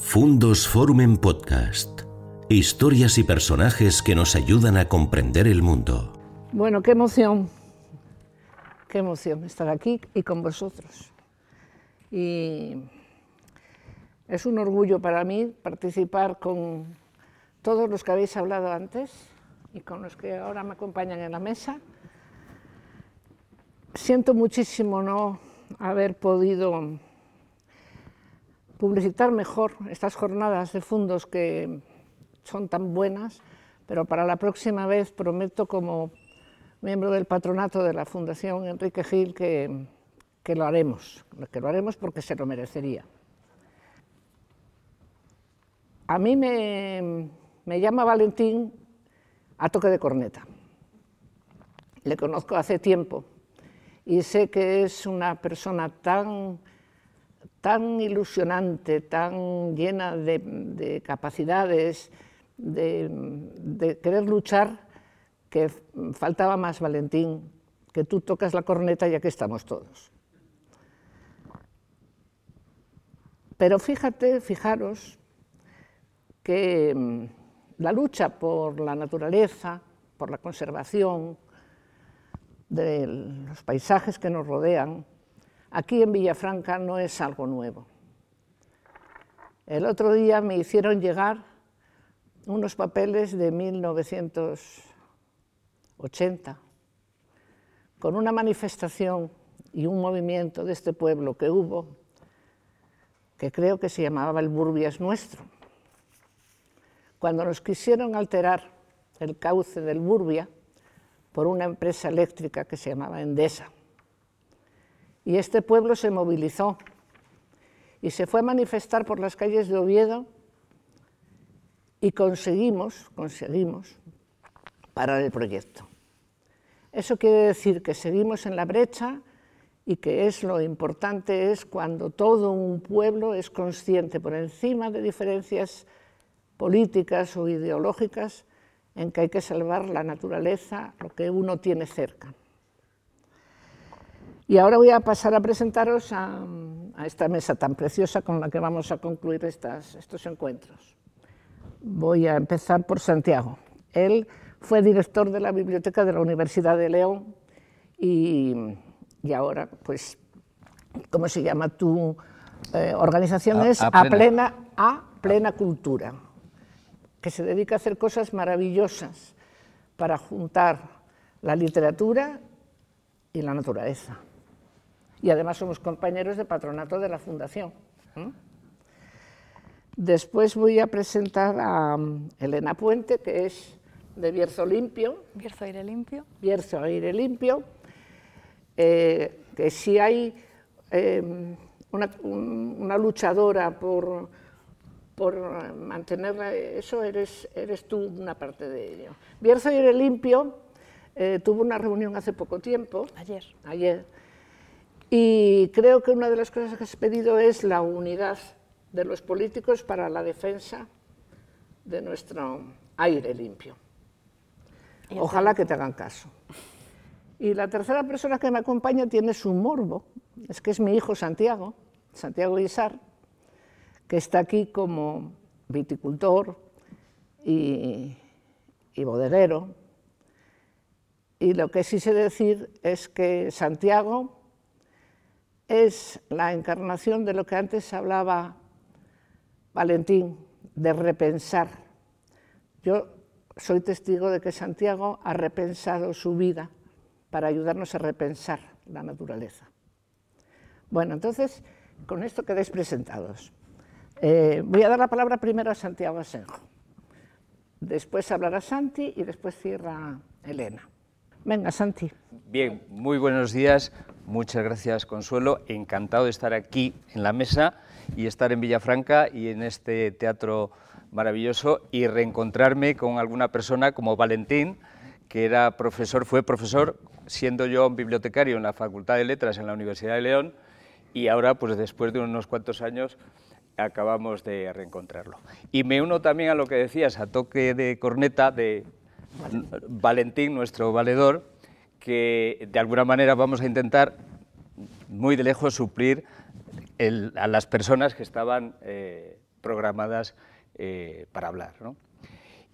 Fundos Forum en Podcast. Historias y personajes que nos ayudan a comprender el mundo. Bueno, qué emoción, qué emoción estar aquí y con vosotros. Y es un orgullo para mí participar con todos los que habéis hablado antes y con los que ahora me acompañan en la mesa. Siento muchísimo no haber podido publicitar mejor estas jornadas de fundos que son tan buenas, pero para la próxima vez prometo como miembro del patronato de la Fundación Enrique Gil que, que lo haremos, que lo haremos porque se lo merecería. A mí me, me llama Valentín a toque de corneta. Le conozco hace tiempo y sé que es una persona tan tan ilusionante, tan llena de, capacidades, de, querer luchar, que faltaba más, Valentín, que tú tocas la corneta ya que estamos todos. Pero fíjate, fijaros, que mm, la lucha por la naturaleza, por la conservación de los paisajes que nos rodean, aquí en Villafranca no es algo nuevo. El otro día me hicieron llegar unos papeles de 1980 con una manifestación y un movimiento de este pueblo que hubo, que creo que se llamaba el Burbias Nuestro. Cuando nos quisieron alterar el cauce del Burbia por una empresa eléctrica que se llamaba Endesa. Y este pueblo se movilizó y se fue a manifestar por las calles de Oviedo y conseguimos, conseguimos parar el proyecto. Eso quiere decir que seguimos en la brecha y que es lo importante es cuando todo un pueblo es consciente por encima de diferencias políticas o ideológicas en que hay que salvar la naturaleza, lo que uno tiene cerca. Y ahora voy a pasar a presentaros a, esta mesa tan preciosa con la que vamos a concluir estos encuentros. Voy a empezar por Santiago. Él fue director de la Biblioteca de la Universidad de León y, ahora, pues, ¿cómo se llama tu eh, organización? es a plena. a plena Cultura, que se dedica a hacer cosas maravillosas para juntar la literatura y la naturaleza y además somos compañeros de patronato de la Fundación. Después voy a presentar a um, Elena Puente, que es de Bierzo Limpio. Bierzo Aire Limpio. Bierzo Aire Limpio. Eh, que si hay em, una, luchadora por, por mantener eso, eres, eres tú una parte de ello. Bierzo Aire Limpio eh, tuvo una reunión hace poco tiempo. Ayer. Ayer y creo que una de las cosas que has pedido es la unidad de los políticos para la defensa de nuestro aire limpio. Ojalá que te hagan caso. Y la tercera persona que me acompaña tiene su morbo, es que es mi hijo Santiago, Santiago Isar, que está aquí como viticultor y, y bodeguero. Y lo que sí sé decir es que Santiago es la encarnación de lo que antes hablaba Valentín, de repensar. Yo soy testigo de que Santiago ha repensado su vida para ayudarnos a repensar la naturaleza. Bueno, entonces, con esto quedáis presentados. Eh, voy a dar la palabra primero a Santiago Asenjo. Después hablará Santi y después cierra Elena. Venga, Santi. Bien, muy buenos días. Muchas gracias, Consuelo. Encantado de estar aquí en la mesa y estar en Villafranca y en este teatro maravilloso y reencontrarme con alguna persona como Valentín, que era profesor, fue profesor, siendo yo un bibliotecario en la Facultad de Letras en la Universidad de León y ahora, pues después de unos cuantos años, acabamos de reencontrarlo. Y me uno también a lo que decías, a toque de corneta de Valentín, nuestro valedor, que de alguna manera vamos a intentar muy de lejos suplir a las personas que estaban eh, programadas eh, para hablar.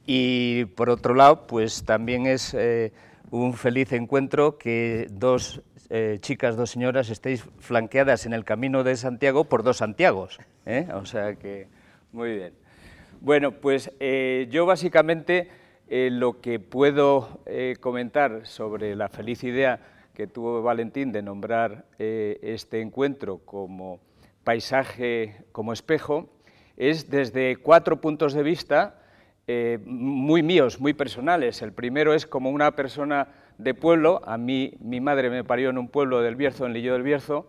Y por otro lado, pues también es eh, un feliz encuentro que dos chicas, dos señoras, estéis flanqueadas en el camino de Santiago por dos Santiagos. O sea que, muy bien. Bueno, pues yo básicamente lo que puedo comentar sobre la feliz idea que tuvo Valentín de nombrar este encuentro como paisaje como espejo, es desde cuatro puntos de vista eh, muy míos, muy personales. El primero es como una persona de pueblo, a mí mi madre me parió en un pueblo del Bierzo, en Lillo del Bierzo,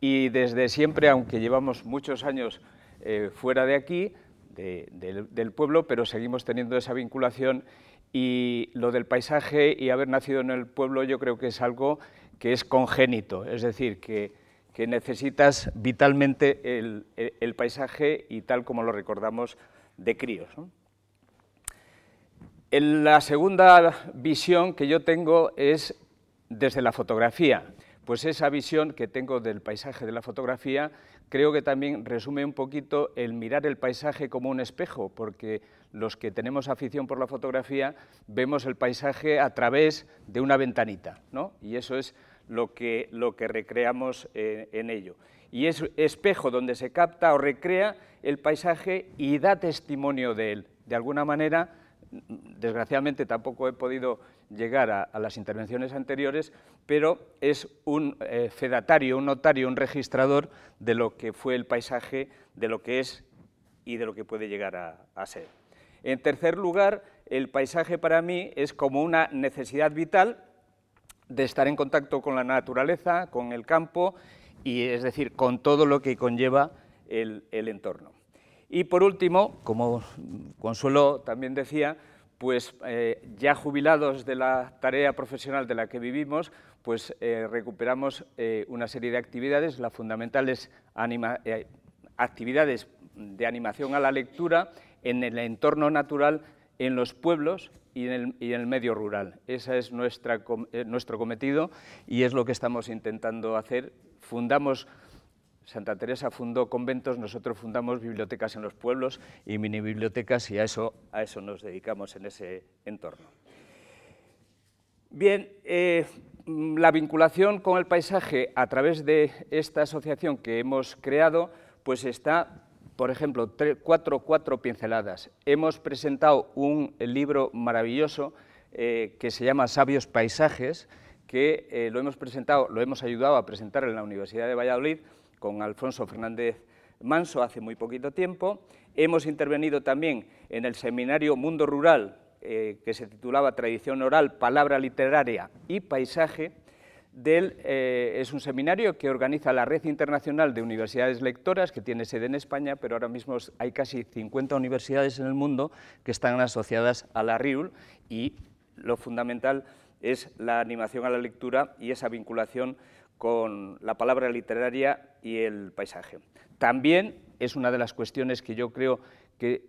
y desde siempre, aunque llevamos muchos años eh, fuera de aquí, del pueblo, pero seguimos teniendo esa vinculación. Y lo del paisaje y haber nacido en el pueblo yo creo que es algo que es congénito, es decir, que que necesitas vitalmente el, paisaje y tal como lo recordamos de críos. En la segunda visión que yo tengo es desde la fotografía, pues esa visión que tengo del paisaje de la fotografía creo que también resume un poquito el mirar el paisaje como un espejo, porque los que tenemos afición por la fotografía vemos el paisaje a través de una ventanita, ¿no? Y eso es lo que, lo que recreamos eh, en ello. Y es espejo donde se capta o recrea el paisaje y da testimonio de él. De alguna manera, desgraciadamente tampoco he podido llegar a, las intervenciones anteriores, pero es un eh, fedatario, un notario, un registrador de lo que fue el paisaje, de lo que es y de lo que puede llegar a ser. En tercer lugar, el paisaje para mí es como una necesidad vital de estar en contacto con la naturaleza, con el campo, y es decir, con todo lo que conlleva el, entorno. Y por último, como Consuelo también decía, pues eh, ya jubilados de la tarea profesional de la que vivimos, pues eh, recuperamos eh, una serie de actividades, las fundamentales actividades de animación a la lectura en el entorno natural en los pueblos y en el, medio rural. Ese es eh, nuestro cometido y es lo que estamos intentando hacer. Fundamos, Santa Teresa fundó conventos, nosotros fundamos bibliotecas en los pueblos y mini bibliotecas y a eso, a eso nos dedicamos en ese entorno. Bien, eh, la vinculación con el paisaje a través de esta asociación que hemos creado, pues está por ejemplo, cuatro, cuatro pinceladas. Hemos presentado un libro maravilloso eh, que se llama Sabios Paisajes, que eh, lo hemos presentado, lo hemos ayudado a presentar en la Universidad de Valladolid con Alfonso Fernández Manso hace muy poquito tiempo. Hemos intervenido también en el seminario Mundo Rural, eh, que se titulaba Tradición Oral, Palabra Literaria y Paisaje, eh, es un seminario que organiza la Red Internacional de Universidades Lectoras, que tiene sede en España, pero ahora mismo hay casi 50 universidades en el mundo que están asociadas a la RIUL y lo fundamental es la animación a la lectura y esa vinculación con la palabra literaria y el paisaje. También es una de las cuestiones que yo creo que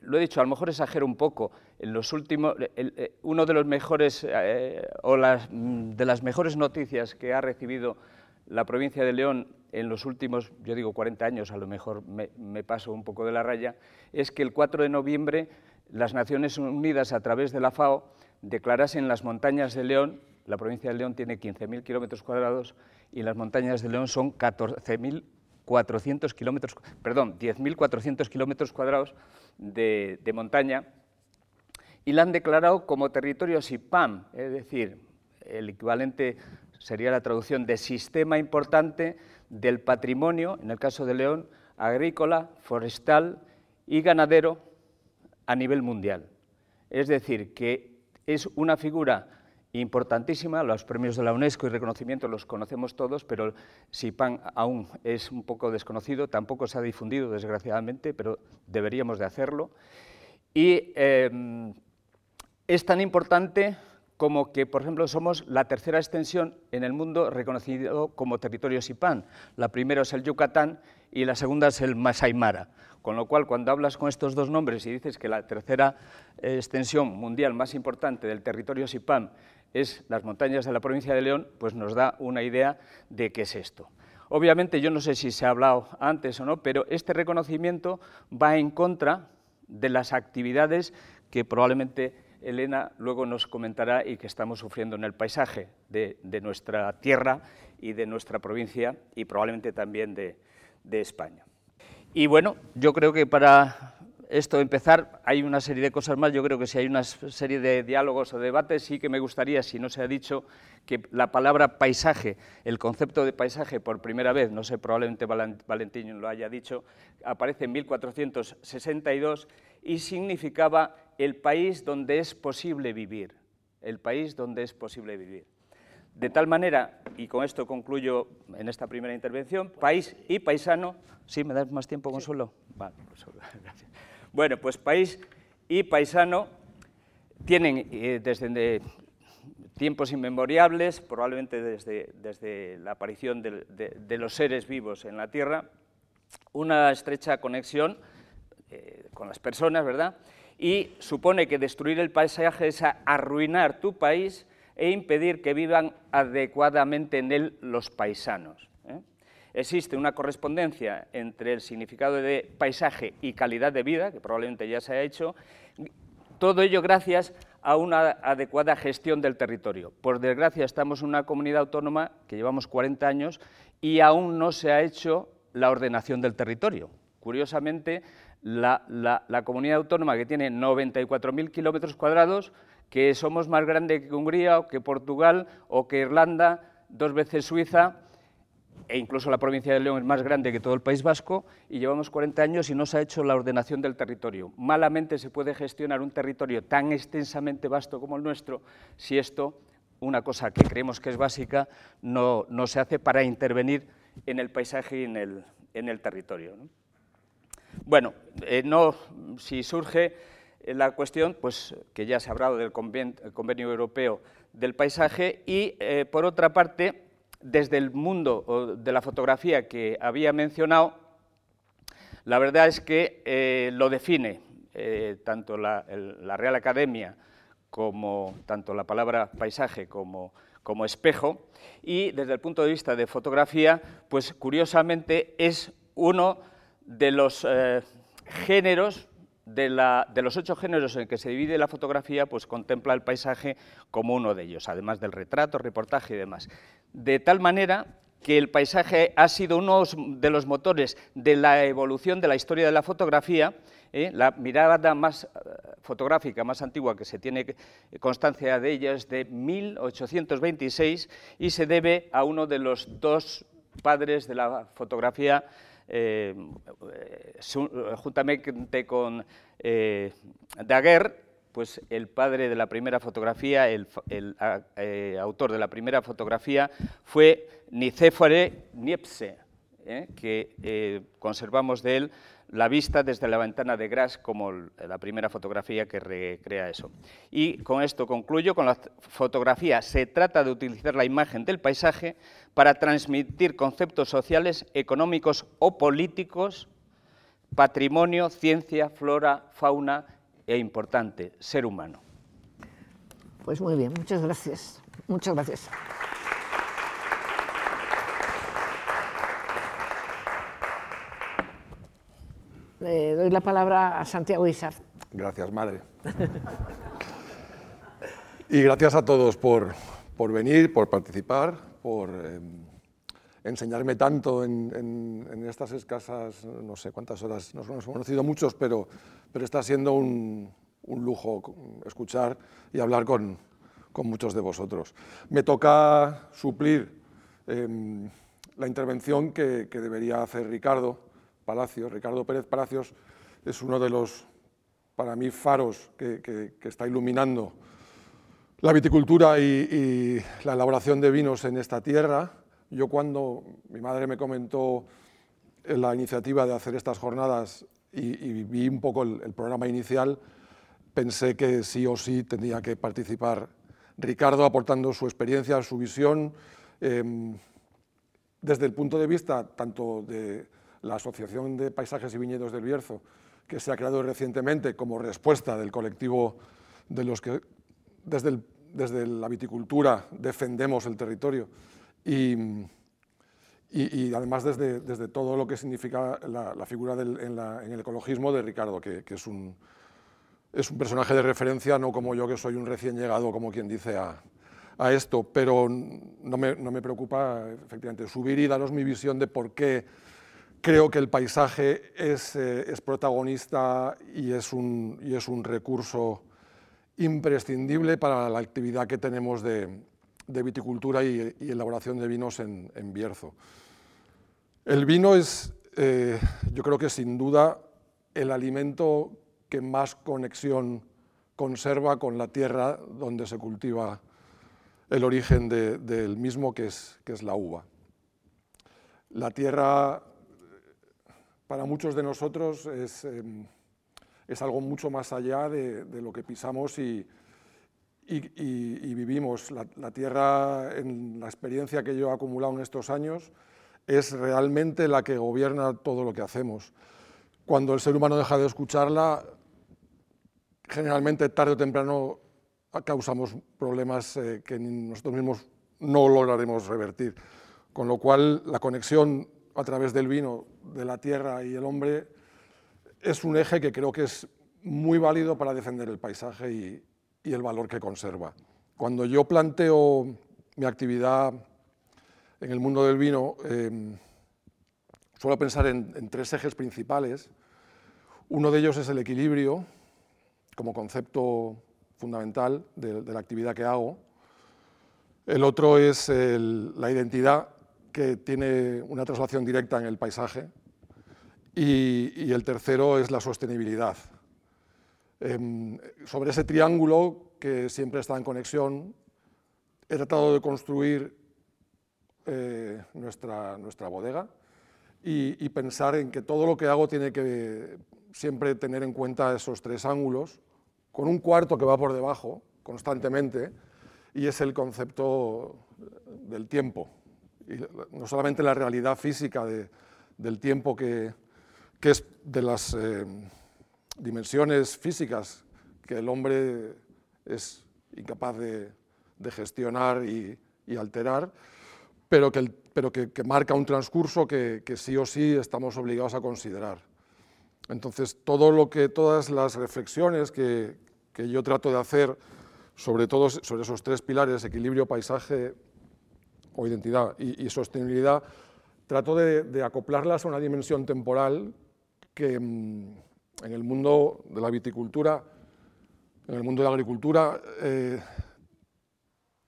lo he dicho, a lo mejor exagero un poco, en los últimos, eh, uno de los mejores eh, o las, mm, de las mejores noticias que ha recibido la provincia de León en los últimos, yo digo 40 años, a lo mejor me, me, paso un poco de la raya, es que el 4 de noviembre las Naciones Unidas a través de la FAO declarasen las montañas de León, la provincia de León tiene 15.000 kilómetros cuadrados y las montañas de León son 14.000 400 kilómetros, perdón, 10.400 kilómetros cuadrados de, montaña y la han declarado como territorio SIPAM, es decir, el equivalente sería la traducción de sistema importante del patrimonio, en el caso de León, agrícola, forestal y ganadero a nivel mundial. Es decir, que es una figura importantísima, los premios de la UNESCO y reconocimiento los conocemos todos, pero SIPAN aún es un poco desconocido, tampoco se ha difundido desgraciadamente, pero deberíamos de hacerlo. Y em, es tan importante como que, por ejemplo, somos la tercera extensión en el mundo reconocido como territorio SIPAN. La primera es el Yucatán y la segunda es el Masai Mara. Con lo cual, cuando hablas con estos dos nombres y dices que la tercera eh, extensión mundial más importante del territorio SIPAN es las montañas de la provincia de León, pues nos da una idea de qué es esto. Obviamente, yo no sé si se ha hablado antes o no, pero este reconocimiento va en contra de las actividades que probablemente Elena luego nos comentará y que estamos sufriendo en el paisaje de, nuestra tierra y de nuestra provincia y probablemente también de, de España. Y bueno, yo creo que para esto empezar, hay una serie de cosas más. Yo creo que si hay una serie de diálogos o debates, sí que me gustaría, si no se ha dicho, que la palabra paisaje, el concepto de paisaje por primera vez, no sé, probablemente Valentín lo haya dicho, aparece en 1462 y significaba el país donde es posible vivir, el país donde es posible vivir. De tal manera, y con esto concluyo en esta primera intervención, país y paisano, ¿sí? ¿Me das más tiempo, Consuelo? Vale, pues, gracias. Bueno, pues país y paisano tienen eh, desde tiempos inmemoriales, probablemente desde, desde la aparición de, los seres vivos en la Tierra, una estrecha conexión eh, con las personas, ¿verdad? Y supone que destruir el paisaje es arruinar tu país e impedir que vivan adecuadamente en él los paisanos. ¿eh? Existe una correspondencia entre el significado de paisaje y calidad de vida, que probablemente ya se ha hecho, todo ello gracias a una adecuada gestión del territorio. Por desgracia, estamos en una comunidad autónoma que llevamos 40 años y aún no se ha hecho la ordenación del territorio. Curiosamente, la, la comunidad autónoma que tiene 94.000 kilómetros cuadrados que somos más grandes que Hungría o que Portugal o que Irlanda, dos veces Suiza, e incluso la provincia de León es más grande que todo el País Vasco, y llevamos 40 años y no se ha hecho la ordenación del territorio. Malamente se puede gestionar un territorio tan extensamente vasto como el nuestro si esto, una cosa que creemos que es básica, no, se hace para intervenir en el paisaje y en el, territorio. Bueno, eh, no, si surge la cuestión, pues que ya se ha hablado del Convenio Europeo del Paisaje y, eh, por otra parte, desde el mundo de la fotografía que había mencionado, la verdad es que eh, lo define eh, tanto la, Real Academia como tanto la palabra paisaje como, como espejo, y desde el punto de vista de fotografía, pues curiosamente es uno de los géneros de, los ocho géneros en que se divide la fotografía, pues contempla el paisaje como uno de ellos, además del retrato, reportaje y demás. De tal manera que el paisaje ha sido uno de los motores de la evolución de la historia de la fotografía, ¿eh? la mirada más eh, fotográfica, más antigua que se tiene constancia de ella es de 1826 y se debe a uno de los dos padres de la fotografía eh, juntamente con eh, Daguerre, pues el padre de la primera fotografía, el, eh, autor de la primera fotografía, fue Nicéfore Niepce, que conservamos de él la vista desde la ventana de Gras como la primera fotografía que recrea eso. Y con esto concluyo, con la fotografía se trata de utilizar la imagen del paisaje para transmitir conceptos sociales, económicos o políticos, patrimonio, ciencia, flora, fauna e importante, ser humano. Pues muy bien, muchas gracias. Muchas gracias. Le doy la palabra a Santiago Isar. Gracias, madre. y gracias a todos por, por venir, por participar, por eh, enseñarme tanto en, estas escasas, no sé cuántas horas, nos hemos conocido muchos, pero, pero está siendo un, un lujo escuchar y hablar con, con, muchos de vosotros. Me toca suplir em, la intervención que debería hacer Ricardo Palacios, Ricardo Pérez Palacios, es uno de los, para mí, faros que, está iluminando la viticultura y, la elaboración de vinos en esta tierra. Yo cuando mi madre me comentó la iniciativa de hacer estas jornadas y, vi un poco el, programa inicial, pensé que sí o sí tendría que participar Ricardo aportando su experiencia, su visión, em, desde el punto de vista tanto de la Asociación de Paisajes y Viñedos del Bierzo, que se ha creado recientemente como respuesta del colectivo de los que desde, desde la viticultura defendemos el territorio. Y, y, además desde, desde, todo lo que significa la, figura del, en, el ecologismo de Ricardo, que, es, un, es un personaje de referencia, no como yo que soy un recién llegado, como quien dice, a, a esto, pero no me, no me, preocupa efectivamente subir y daros mi visión de por qué creo que el paisaje es, eh, es protagonista y es, un, y es un recurso imprescindible para la actividad que tenemos de, de viticultura y, elaboración de vinos en, Bierzo. El vino es, eh, yo creo que sin duda, el alimento que más conexión conserva con la tierra donde se cultiva el origen del mismo, que es, que es la uva. La tierra, para muchos de nosotros, es, em, es algo mucho más allá de, de lo que pisamos y, y, vivimos. La, tierra, en la experiencia que yo he acumulado en estos años, es realmente la que gobierna todo lo que hacemos. Cuando el ser humano deja de escucharla, generalmente tarde o temprano causamos problemas eh, que nosotros mismos no lograremos revertir. Con lo cual, la conexión a través del vino de la tierra y el hombre es un eje que creo que es muy válido para defender el paisaje y, el valor que conserva. Cuando yo planteo mi actividad en el mundo del vino, em, suelo pensar en, tres ejes principales. Uno de ellos es el equilibrio como concepto fundamental de, la actividad que hago. El otro es la identidad que tiene una traslación directa en el paisaje. y el tercero es la sostenibilidad, Em, sobre ese triángulo que siempre está en conexión, he tratado de construir eh, nuestra, nuestra bodega y, pensar en que todo lo que hago tiene que siempre tener en cuenta esos tres ángulos, con un cuarto que va por debajo constantemente, y es el concepto del tiempo. Y no solamente la realidad física del tiempo que, que es de las... Eh, dimensiones físicas que el hombre es incapaz de, gestionar y, alterar, pero, que, pero que, marca un transcurso que, sí o sí estamos obligados a considerar. Entonces, todo lo que, todas las reflexiones que, yo trato de hacer sobre, todos, sobre esos tres pilares, equilibrio, paisaje o identidad y, sostenibilidad, trato de, de, acoplarlas a una dimensión temporal que, mm, en el mundo de la viticultura, en el mundo de la agricultura, eh,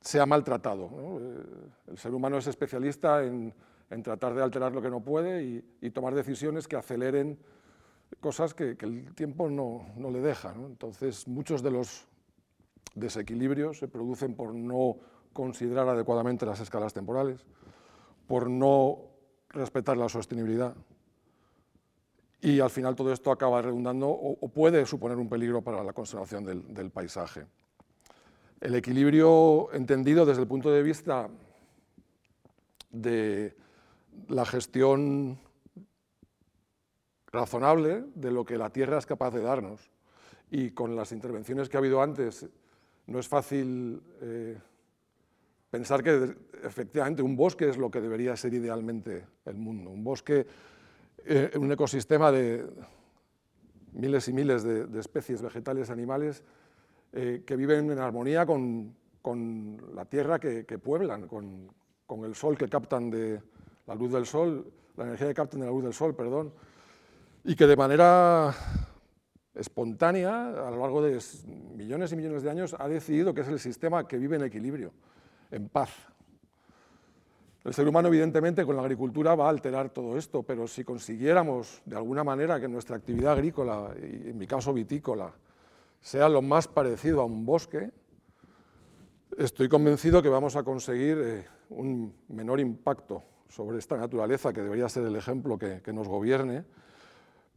se ha maltratado. Eh, el ser humano es especialista en, tratar de alterar lo que no puede y, tomar decisiones que aceleren cosas que, el tiempo no, le deja. Entonces, muchos de los desequilibrios se producen por no considerar adecuadamente las escalas temporales, por no respetar la sostenibilidad, y al final todo esto acaba redundando o, puede suponer un peligro para la conservación del, paisaje. El equilibrio entendido desde el punto de vista de la gestión razonable de lo que la Tierra es capaz de darnos. Y con las intervenciones que ha habido antes, no es fácil eh, pensar que efectivamente un bosque es lo que debería ser idealmente el mundo. Un bosque eh, un ecosistema de miles y miles de, especies vegetales animales eh, que viven en armonía con, la tierra que, pueblan, con, el sol que captan de la luz del sol, la energía que captan de la luz del sol, perdón, y que de manera espontánea, a lo largo de millones y millones de años, ha decidido que es el sistema que vive en equilibrio, en paz, el ser humano, evidentemente, con la agricultura va a alterar todo esto, pero si consiguiéramos, de alguna manera, que nuestra actividad agrícola, y en mi caso vitícola, sea lo más parecido a un bosque, estoy convencido que vamos a conseguir eh, un menor impacto sobre esta naturaleza, que debería ser el ejemplo que, nos gobierne,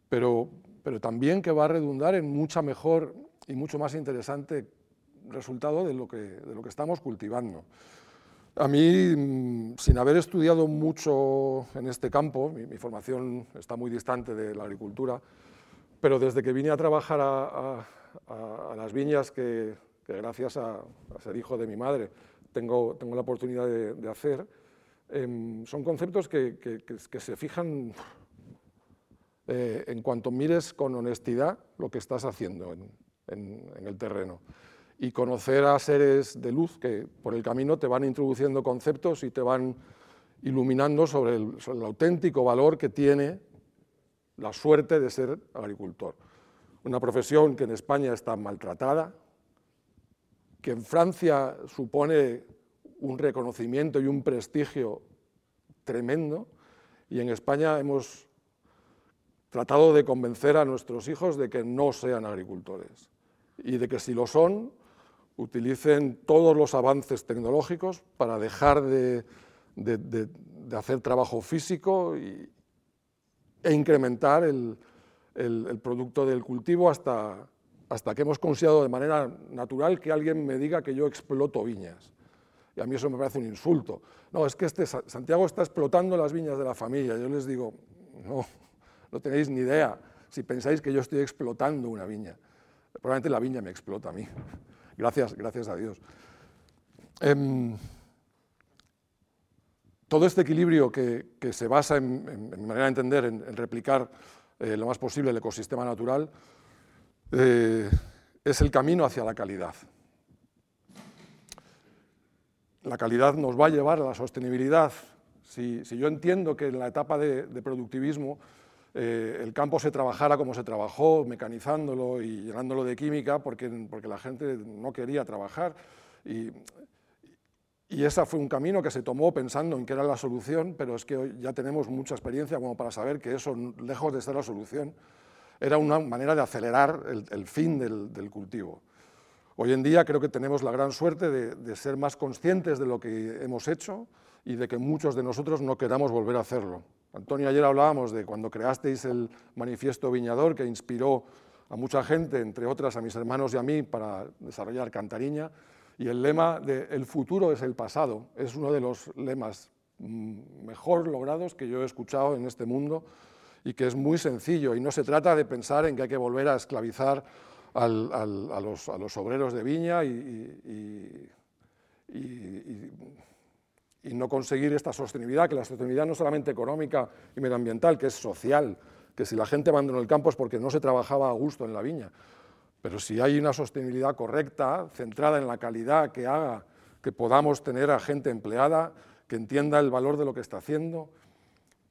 pero, pero también que va a redundar en mucha mejor y mucho más interesante resultado de lo que, de lo que estamos cultivando. A mí, mm, sin haber estudiado mucho en este campo, mi, formación está muy distante de la agricultura, pero desde que vine a trabajar a, las viñas, que, gracias a, ser hijo de mi madre tengo, tengo la oportunidad de, hacer, em, son conceptos que, se fijan eh, en cuanto mires con honestidad lo que estás haciendo en, el terreno y conocer a seres de luz que por el camino te van introduciendo conceptos y te van iluminando sobre el, sobre el auténtico valor que tiene la suerte de ser agricultor. Una profesión que en España está maltratada, que en Francia supone un reconocimiento y un prestigio tremendo, y en España hemos tratado de convencer a nuestros hijos de que no sean agricultores y de que si lo son, utilicen todos los avances tecnológicos para dejar de, hacer trabajo físico e incrementar el, el, producto del cultivo hasta, hasta que hemos considerado de manera natural que alguien me diga que yo exploto viñas. Y a mí eso me parece un insulto. No, es que este Santiago está explotando las viñas de la familia. Yo les digo, no, no tenéis ni idea si pensáis que yo estoy explotando una viña. Probablemente la viña me explota a mí. Gracias, gracias a Dios. Em, todo este equilibrio que, se basa en, mi manera de entender, en replicar eh, lo más posible el ecosistema natural, eh, es el camino hacia la calidad. La calidad nos va a llevar a la sostenibilidad. Si, yo entiendo que en la etapa de, productivismo eh, el campo se trabajara como se trabajó, mecanizándolo y llenándolo de química, porque, porque la gente no quería trabajar, y y ese fue un camino que se tomó pensando en que era la solución, pero es que ya tenemos mucha experiencia como para saber que eso, lejos de ser la solución, era una manera de acelerar el, fin del, cultivo. Hoy en día creo que tenemos la gran suerte de, ser más conscientes de lo que hemos hecho y de que muchos de nosotros no queramos volver a hacerlo. Antonio, ayer hablábamos de cuando creasteis el manifiesto Viñador, que inspiró a mucha gente, entre otras a mis hermanos y a mí, para desarrollar Cantariña. Y el lema de el futuro es el pasado es uno de los lemas mm, mejor logrados que yo he escuchado en este mundo y que es muy sencillo y no se trata de pensar en que hay que volver a esclavizar a, los, obreros de viña y, no conseguir esta sostenibilidad, que la sostenibilidad no es solamente económica y medioambiental, que es social, que si la gente abandonó el campo es porque no se trabajaba a gusto en la viña. Pero si hay una sostenibilidad correcta, centrada en la calidad que haga que podamos tener a gente empleada, que entienda el valor de lo que está haciendo,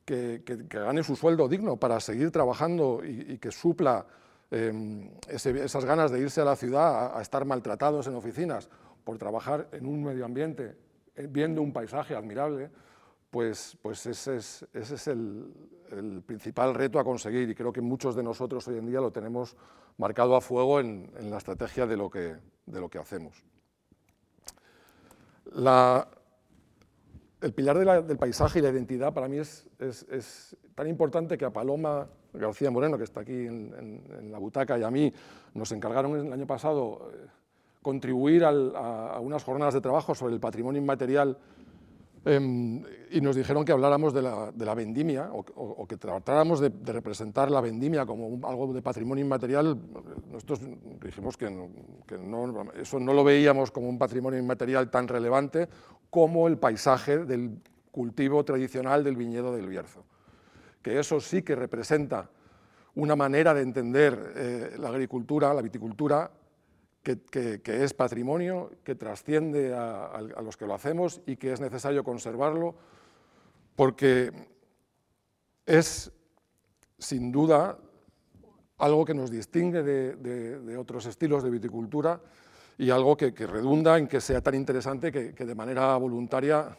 que, gane su sueldo digno para seguir trabajando y, que supla em, esas ganas de irse a la ciudad a, estar maltratados en oficinas por trabajar en un medio ambiente, viendo un paisaje admirable, pues, pues ese es, ese es el, principal reto a conseguir y creo que muchos de nosotros hoy en día lo tenemos marcado a fuego en, la estrategia de lo que, de lo que hacemos. el pilar del paisaje y la identidad para mí es, es, tan importante que a Paloma García Moreno, que está aquí en, la butaca, y a mí nos encargaron el año pasado eh, contribuir a, unas jornadas de trabajo sobre el patrimonio inmaterial Em, y nos dijeron que habláramos de la, vendimia o, que tratáramos de, representar la vendimia como algo de patrimonio inmaterial. Nosotros dijimos que, no, eso no lo veíamos como un patrimonio inmaterial tan relevante como el paisaje del cultivo tradicional del viñedo del Bierzo. Que eso sí que representa una manera de entender eh, la agricultura, la viticultura, que, es patrimonio, que trasciende a, los que lo hacemos y que es necesario conservarlo, porque es sin duda algo que nos distingue de, otros estilos de viticultura y algo que, redunda en que sea tan interesante que, de manera voluntaria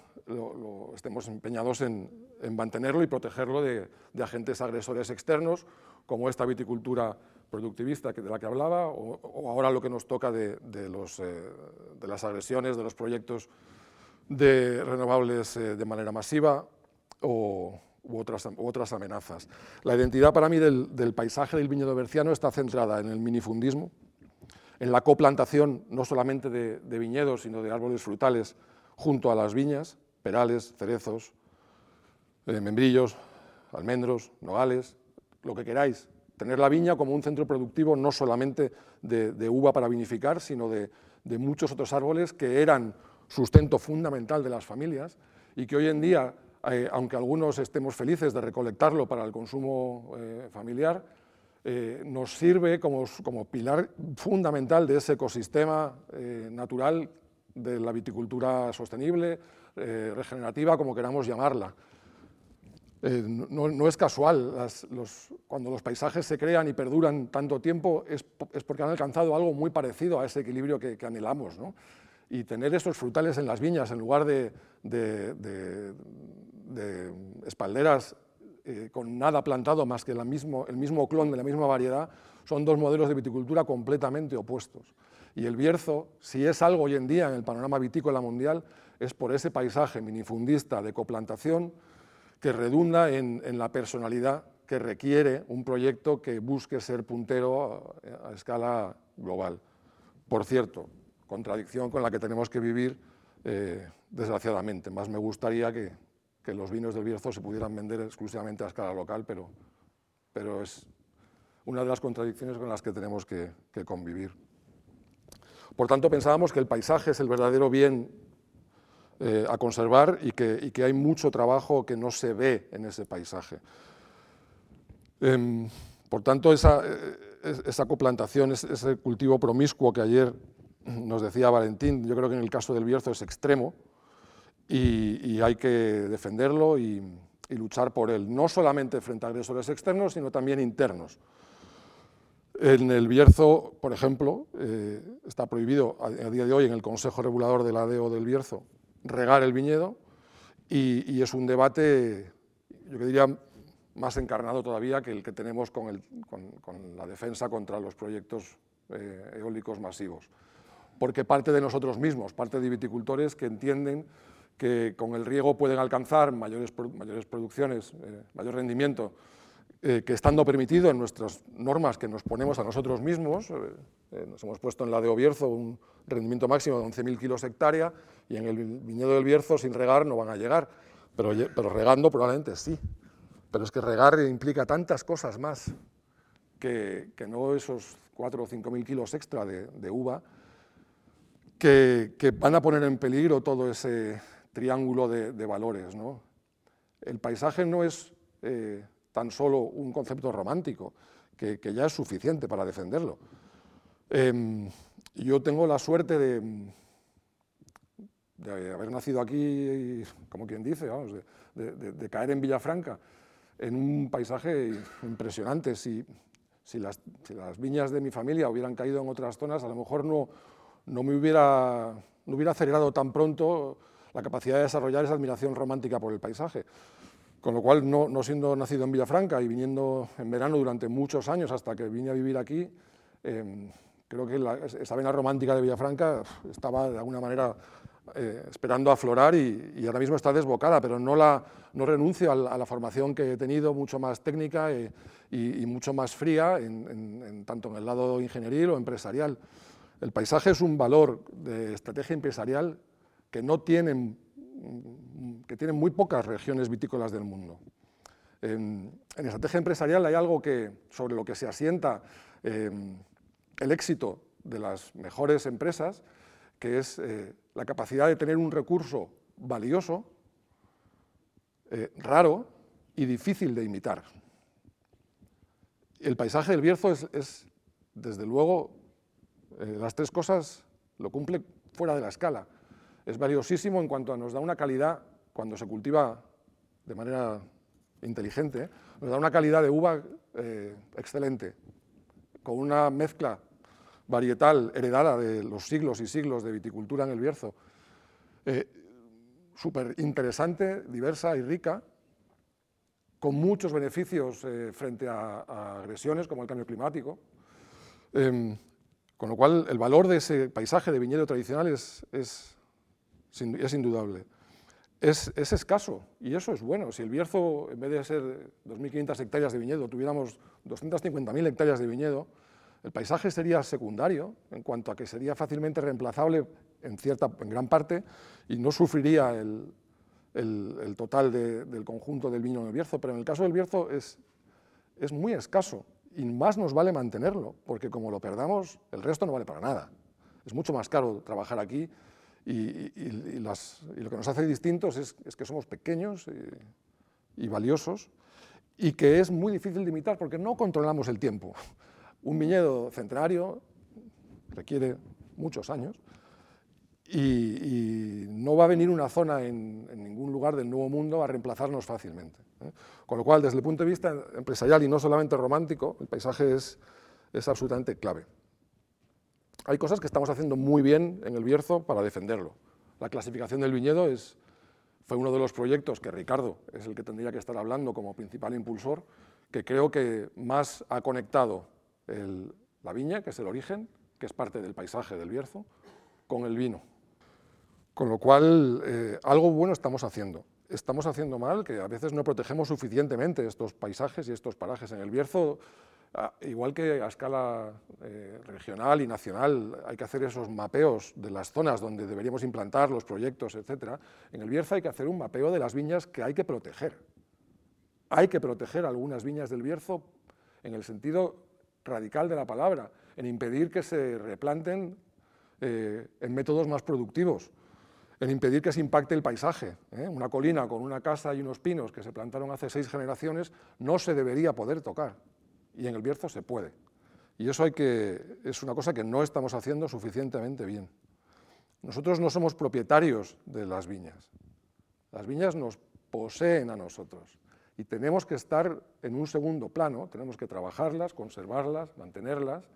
estemos empeñados en, mantenerlo y protegerlo de, agentes agresores externos, como esta viticultura productivista de la que hablaba, o, ahora lo que nos toca de, eh, de, las agresiones, de los proyectos de renovables eh, de manera masiva o, u, otras, otras amenazas. La identidad para mí del, paisaje del viñedo berciano está centrada en el minifundismo, en la coplantación no solamente de, viñedos, sino de árboles frutales junto a las viñas, perales, cerezos, eh, membrillos, almendros, nogales, lo que queráis, tener la viña como un centro productivo no solamente de, uva para vinificar, sino de, muchos otros árboles que eran sustento fundamental de las familias y que hoy en día, eh, aunque algunos estemos felices de recolectarlo para el consumo eh, familiar, eh, nos sirve como, como, pilar fundamental de ese ecosistema natural de la viticultura sostenible, regenerativa, como queramos llamarla. No, no, es casual, cuando los paisajes se crean y perduran tanto tiempo es, es, porque han alcanzado algo muy parecido a ese equilibrio que, anhelamos. y tener estos frutales en las viñas en lugar de, espalderas eh, con nada plantado más que mismo, el mismo clon de la misma variedad, son dos modelos de viticultura completamente opuestos. Y el Bierzo, si es algo hoy en día en el panorama vitícola mundial, es por ese paisaje minifundista de coplantación que redunda en, la personalidad que requiere un proyecto que busque ser puntero a escala global. Por cierto, contradicción con la que tenemos que vivir, eh, desgraciadamente. Más me gustaría que, que, los vinos del Bierzo se pudieran vender exclusivamente a escala local, pero, pero es una de las contradicciones con las que tenemos que, que convivir. Por tanto, pensábamos que el paisaje es el verdadero bien eh, a conservar y que, hay mucho trabajo que no se ve en ese paisaje. Eh, por tanto, esa, eh, coplantación, ese cultivo promiscuo que ayer nos decía Valentín, yo creo que en el caso del Bierzo es extremo y, hay que defenderlo y, luchar por él, no solamente frente a agresores externos, sino también internos. En el Bierzo, por ejemplo, eh, está prohibido a, día de hoy en el Consejo Regulador del ADEO del Bierzo regar el viñedo y, es un debate, yo diría, más encarnado todavía que el que tenemos con, la defensa contra los proyectos eh, eólicos masivos. Porque parte de nosotros mismos, parte de viticultores que entienden que con el riego pueden alcanzar mayores, mayores producciones, eh, mayor rendimiento, eh, que estando permitido en nuestras normas que nos ponemos a nosotros mismos, eh, nos hemos puesto en la de Obierzo un rendimiento máximo de 11.000 kilos hectárea y en el viñedo del Bierzo sin regar no van a llegar, pero, pero regando probablemente sí. Pero es que regar implica tantas cosas más que, que no esos 4 o 5.000 kilos extra de, uva, que, van a poner en peligro todo ese triángulo de, valores. ¿no? El paisaje no es eh, tan solo un concepto romántico, que, ya es suficiente para defenderlo. Em, yo tengo la suerte de, haber nacido aquí, como quien dice, de, caer en Villafranca, en un paisaje impresionante. Si, las, viñas de mi familia hubieran caído en otras zonas, a lo mejor no, me no hubiera acelerado tan pronto la capacidad de desarrollar esa admiración romántica por el paisaje. Con lo cual, no, siendo nacido en Villafranca y viniendo en verano durante muchos años hasta que vine a vivir aquí, em, creo que esa vena romántica de Villafranca estaba de alguna manera eh, esperando aflorar y, y, ahora mismo está desbocada, pero no, la, no renuncio a la, formación que he tenido, mucho más técnica eh, y, mucho más fría, tanto en el lado ingenieril o empresarial. El paisaje es un valor de estrategia empresarial que no tienen, que tienen muy pocas regiones vitícolas del mundo. En, estrategia empresarial hay algo que, sobre lo que se asienta em, el éxito de las mejores empresas, que es eh, la capacidad de tener un recurso valioso, eh, raro y difícil de imitar. El paisaje del Bierzo es desde luego, eh, las tres cosas lo cumple fuera de la escala. Es valiosísimo en cuanto a nos da una calidad, cuando se cultiva de manera inteligente, nos da una calidad de uva eh, excelente, con una mezcla varietal heredada de los siglos y siglos de viticultura en el Bierzo, eh, súper interesante, diversa y rica, con muchos beneficios frente a, agresiones como el cambio climático. Em, con lo cual, el valor de ese paisaje de viñedo tradicional es, es indudable. Es, es, escaso y eso es bueno. Si el Bierzo, en vez de ser 2.500 hectáreas de viñedo, tuviéramos 250.000 hectáreas de viñedo, el paisaje sería secundario en cuanto a que sería fácilmente reemplazable en, cierta, en gran parte y no sufriría el, el, el total de, del conjunto del vino del Bierzo. Pero en el caso del Bierzo es, es muy escaso y más nos vale mantenerlo, porque como lo perdamos, el resto no vale para nada. Es mucho más caro trabajar aquí y, lo que nos hace distintos es, que somos pequeños y, valiosos y que es muy difícil de imitar porque no controlamos el tiempo. Un viñedo centenario requiere muchos años y, no va a venir una zona en, ningún lugar del Nuevo Mundo a reemplazarnos fácilmente. ¿eh? Con lo cual, desde el punto de vista empresarial y no solamente romántico, el paisaje es, es absolutamente clave. Hay cosas que estamos haciendo muy bien en el Bierzo para defenderlo. La clasificación del viñedo es, fue uno de los proyectos que Ricardo es el que tendría que estar hablando como principal impulsor, que creo que más ha conectado la viña, que es el origen, que es parte del paisaje del Bierzo, con el vino. Con lo cual, eh, algo bueno estamos haciendo. Estamos haciendo mal, que a veces no protegemos suficientemente estos paisajes y estos parajes. En el Bierzo igual que a escala eh, regional y nacional hay que hacer esos mapeos de las zonas donde deberíamos implantar los proyectos, etc., en el Bierzo hay que hacer un mapeo de las viñas que hay que proteger. Hay que proteger algunas viñas del Bierzo en el sentido radical de la palabra, en impedir que se replanten eh, en métodos más productivos, en impedir que se impacte el paisaje. ¿eh? Una colina con una casa y unos pinos que se plantaron hace seis generaciones no se debería poder tocar y en el Bierzo se puede. Y eso hay que, es una cosa que no estamos haciendo suficientemente bien. Nosotros no somos propietarios de las viñas. Las viñas nos poseen a nosotros y tenemos que estar en un segundo plano, tenemos que trabajarlas, conservarlas, mantenerlas,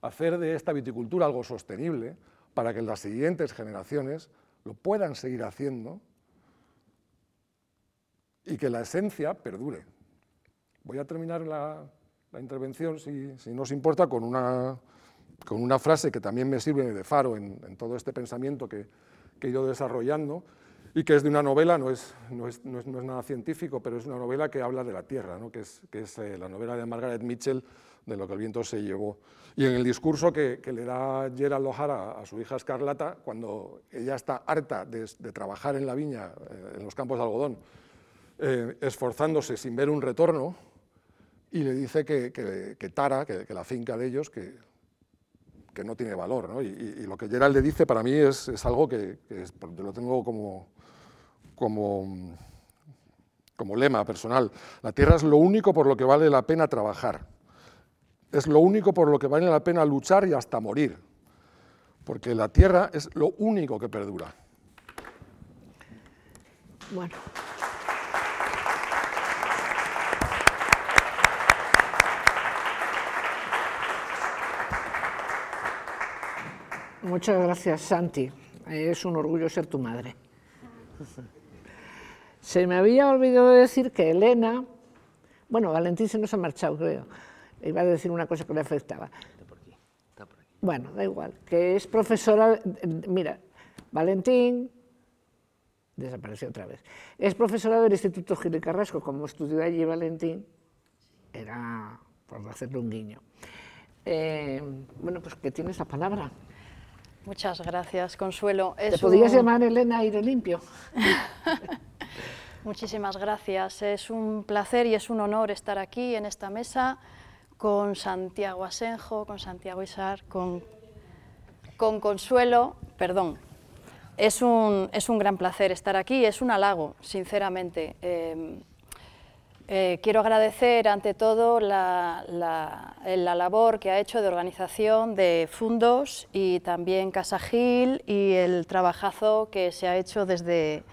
hacer de esta viticultura algo sostenible para que las siguientes generaciones lo puedan seguir haciendo y que la esencia perdure. Voy a terminar la, la intervención, si, si nos importa, con una, con una frase que también me sirve de faro en, todo este pensamiento que, que, he ido desarrollando y que es de una novela, no es, no es, no es, nada científico, pero es una novela que habla de la Tierra, ¿no? que es, que es eh, la novela de Margaret Mitchell, de lo que el viento se llevó. Y en el discurso que, que le da Gerald O'Hara a, su hija Escarlata, cuando ella está harta de, de trabajar en la viña, eh, en los campos de algodón, eh, esforzándose sin ver un retorno, y le dice que, que, Tara, que, la finca de ellos, que, no tiene valor. ¿no? Y, lo que Gerald le dice para mí es, es algo que, lo tengo como, como, como lema personal. La tierra es lo único por lo que vale la pena trabajar. Es lo único por lo que vale la pena luchar y hasta morir. Porque la tierra es lo único que perdura. Bueno. Muchas gracias, Santi. Es un orgullo ser tu madre. Se me había olvidado decir que Elena, bueno, Valentín se nos ha marchado, creo. Iba a decir una cosa que le afectaba. Bueno, da igual, que es profesora, mira, Valentín, desapareció otra vez, es profesora del Instituto Gil y Carrasco, como estudió allí Valentín, era por hacerle un guiño. Eh, bueno, pues que tienes la palabra. Muchas gracias, Consuelo. ¿Te podías llamar Elena Aire Limpio? Muchísimas gracias. Es un placer y es un honor estar aquí en esta mesa con Santiago Asenjo, con Santiago Isar, con, con Consuelo, perdón. Es un, es un gran placer estar aquí, es un halago, sinceramente. Eh, eh, quiero agradecer ante todo la, labor que ha hecho de organización de fundos y también Casa Gil y el trabajazo que se ha hecho desde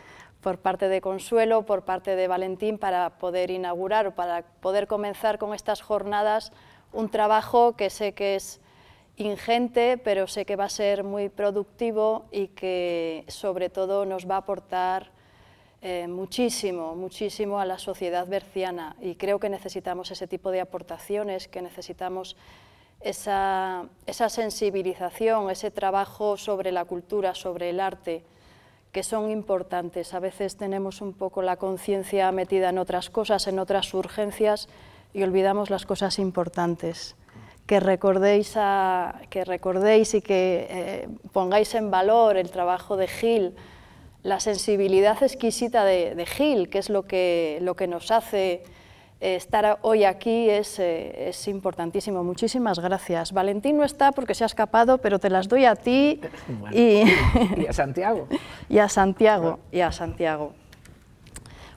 por parte de Consuelo, por parte de Valentín para poder inaugurar o para poder comenzar con estas jornadas un trabajo que sé que es ingente, pero sé que va a ser muy productivo y que sobre todo nos va a aportar eh, muchísimo, muchísimo a la sociedad berciana y creo que necesitamos ese tipo de aportaciones, que necesitamos esa, esa sensibilización, ese trabajo sobre la cultura, sobre el arte, que son importantes. A veces tenemos un poco la conciencia metida en otras cosas, en otras urgencias y olvidamos las cosas importantes. Que recordéis, que recordéis y que eh, pongáis en valor el trabajo de Gil, la sensibilidad exquisita de, Gil, que es lo que, lo que nos hace estar hoy aquí es, es, importantísimo. Muchísimas gracias. Valentín no está porque se ha escapado, pero te las doy a ti y... y... a Santiago. y a Santiago, y a Santiago.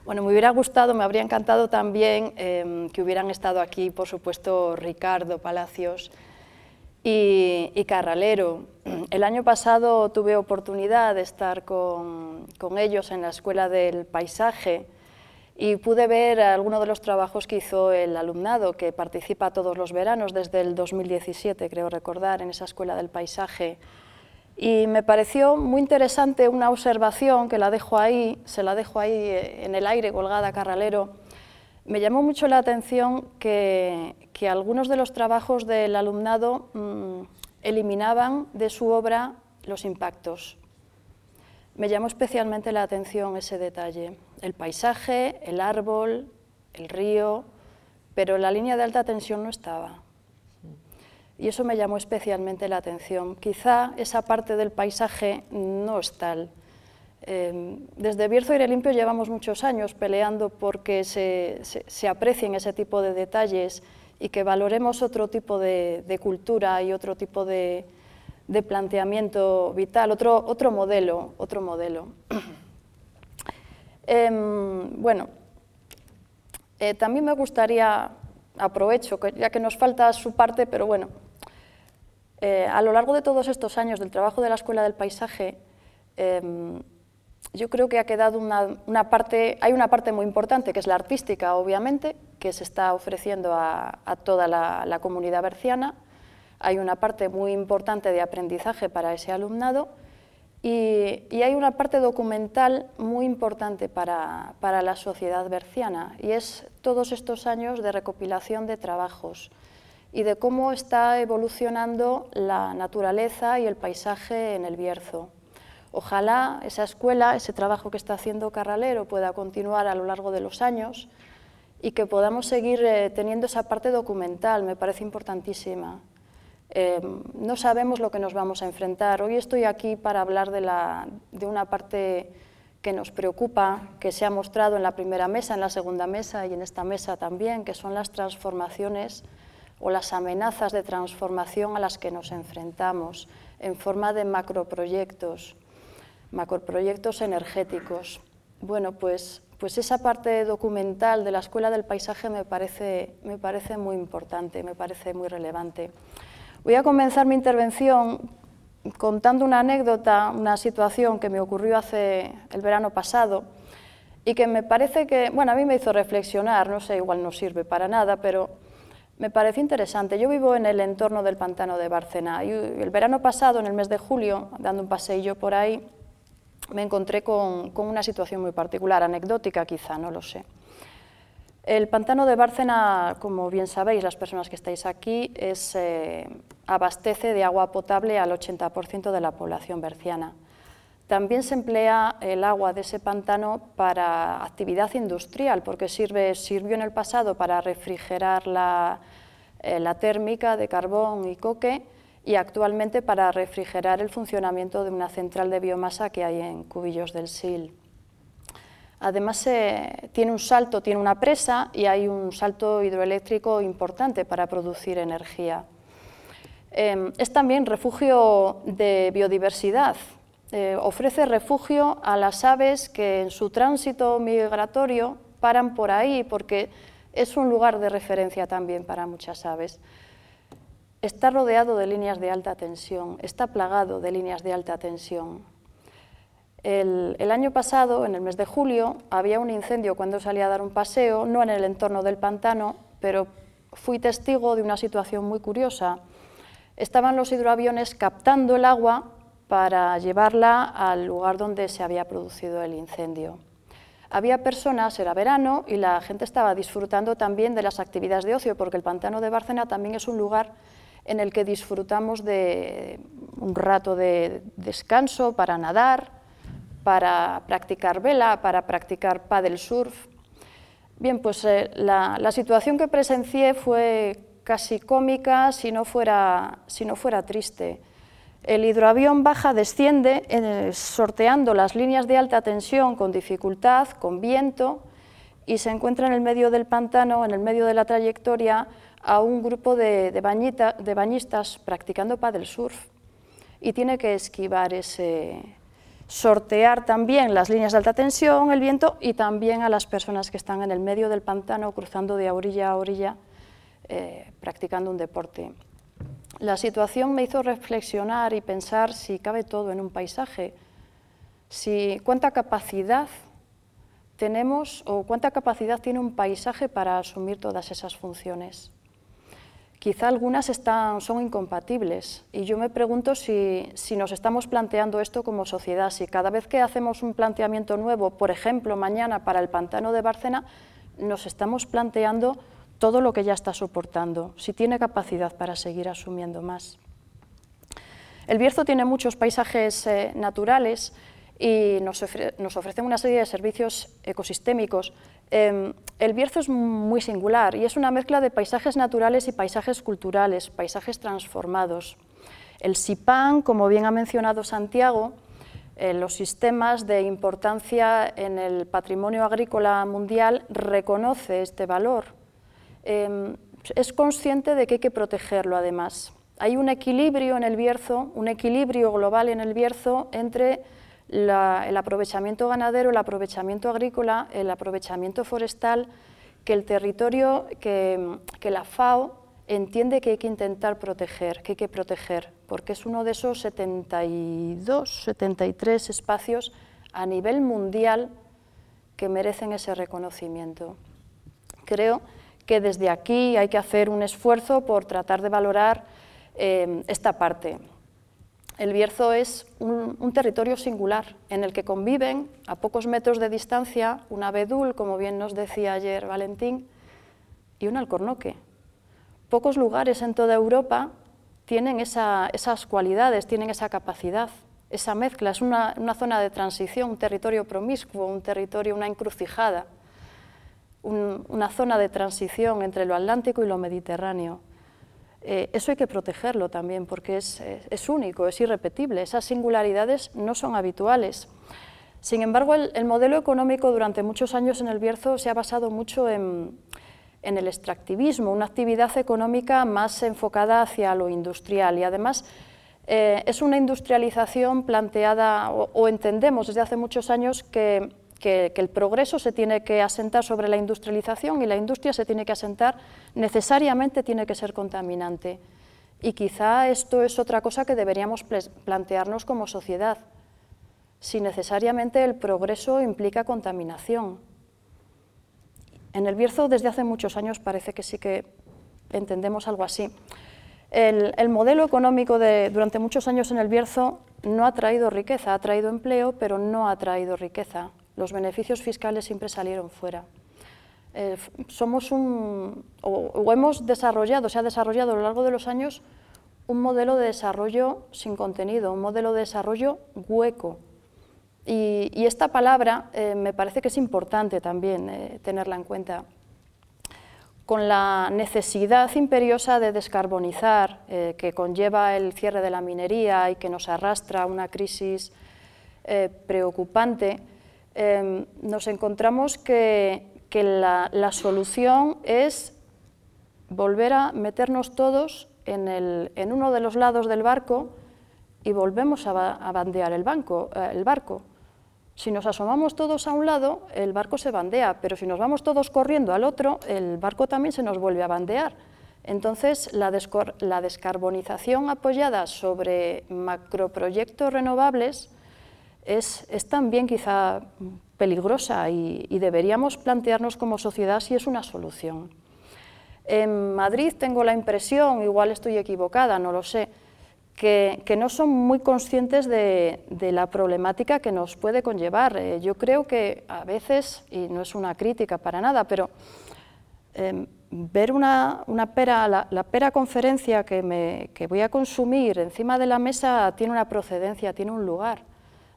Bueno, me hubiera gustado, me habría encantado también eh, que hubieran estado aquí, por supuesto, Ricardo Palacios y, Carralero. El año pasado tuve oportunidad de estar con, con ellos en la Escuela del Paisaje y pude ver algunos de los trabajos que hizo el alumnado, que participa todos los veranos desde el 2017, creo recordar, en esa Escuela del Paisaje. Y me pareció muy interesante una observación que la dejo ahí, se la dejo ahí eh, en el aire colgada Carralero. Me llamó mucho la atención que, algunos de los trabajos del alumnado mmm, eliminaban de su obra los impactos. Me llamó especialmente la atención ese detalle. El paisaje, el árbol, el río, pero la línea de alta tensión no estaba y eso me llamó especialmente la atención. Quizá esa parte del paisaje no es tal. Eh, desde Bierzo Aire Limpio llevamos muchos años peleando porque se, se, aprecien ese tipo de detalles y que valoremos otro tipo de, cultura y otro tipo de, planteamiento vital, otro, otro modelo. Otro modelo. eh, bueno, eh, también me gustaría, aprovecho, ya que nos falta su parte, pero bueno, eh, a lo largo de todos estos años del trabajo de la Escuela del Paisaje, eh, yo creo que ha quedado una, parte, hay una parte muy importante, que es la artística, obviamente, que se está ofreciendo a, toda la, comunidad berciana. Hay una parte muy importante de aprendizaje para ese alumnado y, y hay una parte documental muy importante para, para la sociedad berciana y es todos estos años de recopilación de trabajos y de cómo está evolucionando la naturaleza y el paisaje en el Bierzo. Ojalá esa escuela, ese trabajo que está haciendo Carralero pueda continuar a lo largo de los años y que podamos seguir eh, teniendo esa parte documental, me parece importantísima. Eh, no sabemos lo que nos vamos a enfrentar. Hoy estoy aquí para hablar de, de una parte que nos preocupa, que se ha mostrado en la primera mesa, en la segunda mesa y en esta mesa también, que son las transformaciones o las amenazas de transformación a las que nos enfrentamos en forma de macroproyectos, macroproyectos energéticos. Bueno, pues, pues esa parte documental de la Escuela del Paisaje me parece, me parece muy importante, me parece muy relevante. Voy a comenzar mi intervención contando una anécdota, una situación que me ocurrió hace el verano pasado y que me parece que, bueno, a mí me hizo reflexionar, no sé, igual no sirve para nada, pero me parece interesante. Yo vivo en el entorno del pantano de Bárcena y el verano pasado, en el mes de julio, dando un paseillo por ahí, me encontré con, una situación muy particular, anecdótica quizá, no lo sé. El pantano de Bárcena, como bien sabéis, las personas que estáis aquí, eh, abastece de agua potable al 80% de la población berciana. También se emplea el agua de ese pantano para actividad industrial, porque sirvió en el pasado para refrigerar la, eh, la térmica de carbón y coque y actualmente para refrigerar el funcionamiento de una central de biomasa que hay en Cubillos del Sil. Además, tiene un salto, tiene una presa y hay un salto hidroeléctrico importante para producir energía. Eh, es también refugio de biodiversidad, eh, ofrece refugio a las aves que en su tránsito migratorio paran por ahí, porque es un lugar de referencia también para muchas aves. Está rodeado de líneas de alta tensión, está plagado de líneas de alta tensión. El, año pasado, en el mes de julio, había un incendio cuando salí a dar un paseo, no en el entorno del pantano, pero fui testigo de una situación muy curiosa. Estaban los hidroaviones captando el agua para llevarla al lugar donde se había producido el incendio. Había personas, era verano, y la gente estaba disfrutando también de las actividades de ocio, porque el pantano de Bárcena también es un lugar en el que disfrutamos de un rato de descanso para nadar, para practicar vela, para practicar paddle surf. Bien, pues eh, la, situación que presencié fue casi cómica si no fuera, si no fuera triste. El hidroavión baja, desciende, eh, sorteando las líneas de alta tensión con dificultad, con viento, y se encuentra en el medio del pantano, en el medio de la trayectoria, a un grupo de, bañistas practicando paddle surf y tiene que esquivar ese, sortear también las líneas de alta tensión, el viento y también a las personas que están en el medio del pantano cruzando de orilla a orilla eh, practicando un deporte. La situación me hizo reflexionar y pensar si cabe todo en un paisaje, si cuánta capacidad tenemos o cuánta capacidad tiene un paisaje para asumir todas esas funciones. Quizá algunas están, son incompatibles y yo me pregunto si, si, nos estamos planteando esto como sociedad, si cada vez que hacemos un planteamiento nuevo, por ejemplo, mañana para el pantano de Bárcena, nos estamos planteando todo lo que ya está soportando, si tiene capacidad para seguir asumiendo más. El Bierzo tiene muchos paisajes eh, naturales y nos, nos ofrecen una serie de servicios ecosistémicos Em, el Bierzo es muy singular y es una mezcla de paisajes naturales y paisajes culturales, paisajes transformados. El SIPAN, como bien ha mencionado Santiago, eh, los sistemas de importancia en el patrimonio agrícola mundial reconoce este valor. Em, es consciente de que hay que protegerlo además. Hay un equilibrio en el Bierzo, un equilibrio global en el Bierzo entre el aprovechamiento ganadero, el aprovechamiento agrícola, el aprovechamiento forestal, que el territorio, que, la FAO entiende que hay que intentar proteger, que hay que proteger, porque es uno de esos 72, 73 espacios a nivel mundial que merecen ese reconocimiento. Creo que desde aquí hay que hacer un esfuerzo por tratar de valorar eh, esta parte. El Bierzo es un, territorio singular en el que conviven a pocos metros de distancia un abedul, como bien nos decía ayer Valentín, y un alcornoque. Pocos lugares en toda Europa tienen esas cualidades, tienen esa capacidad, esa mezcla. Es una, zona de transición, un territorio promiscuo, un territorio, una encrucijada, una zona de transición entre lo atlántico y lo mediterráneo. Eh, eso hay que protegerlo también porque es, único, es irrepetible. Esas singularidades no son habituales. Sin embargo, el, modelo económico durante muchos años en el Bierzo se ha basado mucho en, el extractivismo, una actividad económica más enfocada hacia lo industrial y además eh, es una industrialización planteada o entendemos desde hace muchos años que que, el progreso se tiene que asentar sobre la industrialización y la industria se tiene que asentar, necesariamente tiene que ser contaminante. Y quizá esto es otra cosa que deberíamos plantearnos como sociedad, si necesariamente el progreso implica contaminación. En el Bierzo desde hace muchos años parece que sí que entendemos algo así. El, modelo económico de, durante muchos años en el Bierzo no ha traído riqueza, ha traído empleo, pero no ha traído riqueza los beneficios fiscales siempre salieron fuera. Eh, somos un, o, hemos desarrollado, se ha desarrollado a lo largo de los años un modelo de desarrollo sin contenido, un modelo de desarrollo hueco. Y, esta palabra eh, me parece que es importante también eh, tenerla en cuenta. Con la necesidad imperiosa de descarbonizar que conlleva el cierre de la minería y que nos arrastra una crisis preocupante, Em, nos encontramos que, la, solución es volver a meternos todos en, uno de los lados del barco y volvemos a, bandear el, eh, el barco. Si nos asomamos todos a un lado, el barco se bandea, pero si nos vamos todos corriendo al otro, el barco también se nos vuelve a bandear. Entonces, la descarbonización apoyada sobre macroproyectos renovables es, también quizá peligrosa y, deberíamos plantearnos como sociedad si es una solución. En Madrid tengo la impresión, igual estoy equivocada, no lo sé, que, no son muy conscientes de, la problemática que nos puede conllevar. Eh, yo creo que a veces, y no es una crítica para nada, pero em, ver una, pera, la, pera conferencia que, que voy a consumir encima de la mesa tiene una procedencia, tiene un lugar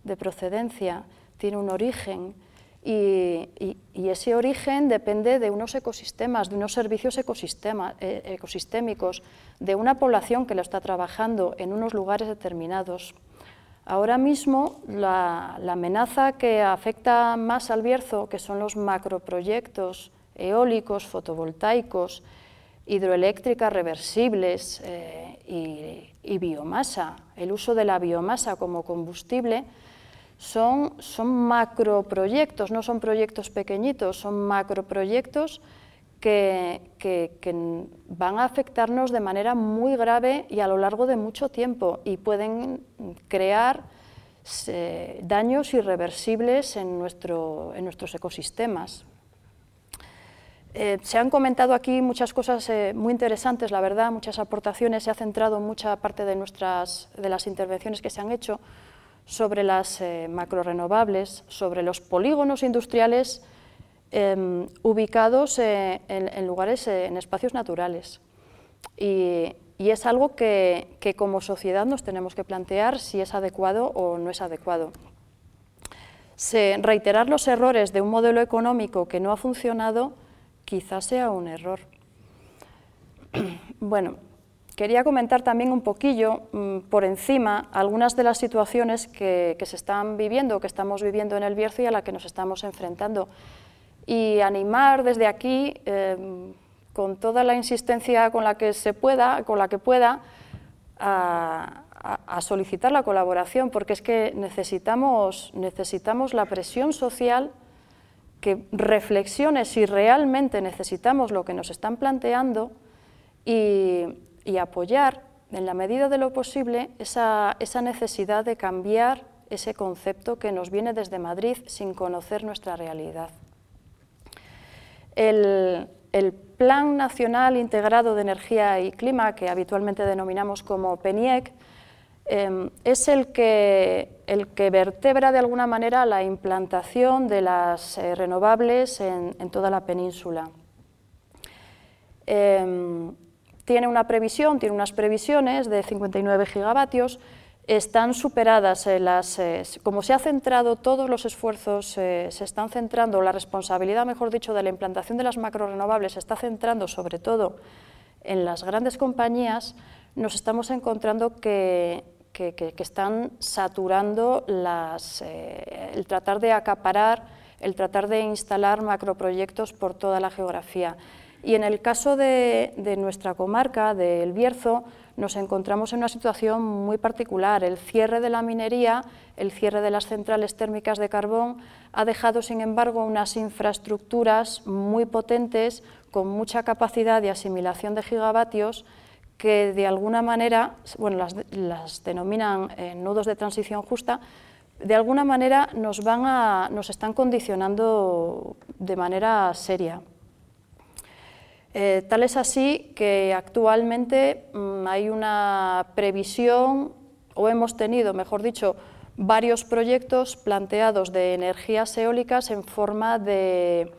de procedencia, tiene un origen y, ese origen depende de unos ecosistemas, de unos servicios eh, ecosistémicos, de una población que lo está trabajando en unos lugares determinados. Ahora mismo la, amenaza que afecta más al Bierzo, que son los macroproyectos eólicos, fotovoltaicos, hidroeléctricas reversibles eh, y, biomasa, el uso de la biomasa como combustible, son, son macroproyectos, no son proyectos pequeñitos, son macroproyectos que, que, van a afectarnos de manera muy grave y a lo largo de mucho tiempo y pueden crear eh, daños irreversibles en, nuestro, en nuestros ecosistemas. Eh, se han comentado aquí muchas cosas eh, muy interesantes, la verdad, muchas aportaciones, se ha centrado mucha parte de, nuestras, de las intervenciones que se han hecho sobre las macrorenovables, sobre los polígonos industriales Em, ubicados eh, en, lugares, eh, en espacios naturales. Y, es algo que, como sociedad nos tenemos que plantear si es adecuado o no es adecuado. reiterar los errores de un modelo económico que no ha funcionado quizás sea un error. Bueno, quería comentar también un poquillo mm, por encima algunas de las situaciones que, que, se están viviendo, que estamos viviendo en el Bierzo y a la que nos estamos enfrentando. Y animar desde aquí, em, con toda la insistencia con la que se pueda, con la que pueda, a, solicitar la colaboración, porque es que necesitamos, necesitamos la presión social que reflexione si realmente necesitamos lo que nos están planteando y, apoyar, en la medida de lo posible, esa, esa necesidad de cambiar ese concepto que nos viene desde Madrid sin conocer nuestra realidad. El, Plan Nacional Integrado de Energía y Clima, que habitualmente denominamos como PENIEC, em, es el que, el que, vertebra de alguna manera la implantación de las eh, renovables en, toda la península. Em, tiene una previsión, tiene unas previsiones de 59 gigavatios, están superadas eh, las, eh, como se ha centrado todos los esfuerzos, eh, se están centrando, la responsabilidad, mejor dicho, de la implantación de las macrorenovables se está centrando sobre todo en las grandes compañías, nos estamos encontrando que, que, están saturando las, el tratar de acaparar, el tratar de instalar macroproyectos por toda la geografía. Y en el caso de, nuestra comarca, del Bierzo, nos encontramos en una situación muy particular. El cierre de la minería, el cierre de las centrales térmicas de carbón, ha dejado, sin embargo, unas infraestructuras muy potentes, con mucha capacidad de asimilación de gigavatios, que de alguna manera, bueno, las, denominan eh, nudos de transición justa, de alguna manera nos, van a, nos están condicionando de manera seria. Eh, tal es así que actualmente mm, hay una previsión, o hemos tenido, mejor dicho, varios proyectos planteados de energías eólicas en forma de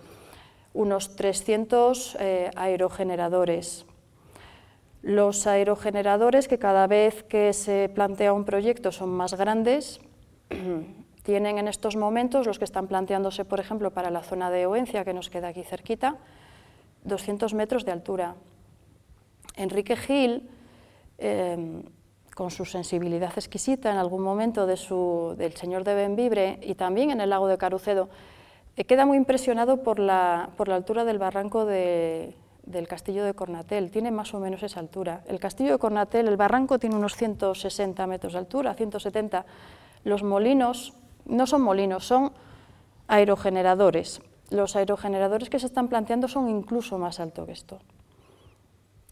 unos 300 eh, aerogeneradores. Los aerogeneradores, que cada vez que se plantea un proyecto son más grandes, tienen en estos momentos, los que están planteándose, por ejemplo, para la zona de Oencia, que nos queda aquí cerquita, 200 metros de altura. Enrique Gil, em, con su sensibilidad exquisita en algún momento de su, del Señor de Benvibre y también en el lago de Carucedo, eh, queda muy impresionado por la, por la altura del barranco del castillo de Cornatel, tiene más o menos esa altura. El castillo de Cornatel, el barranco tiene unos 160 metros de altura, 170. Los molinos no son molinos, son aerogeneradores los aerogeneradores que se están planteando son incluso más altos que esto.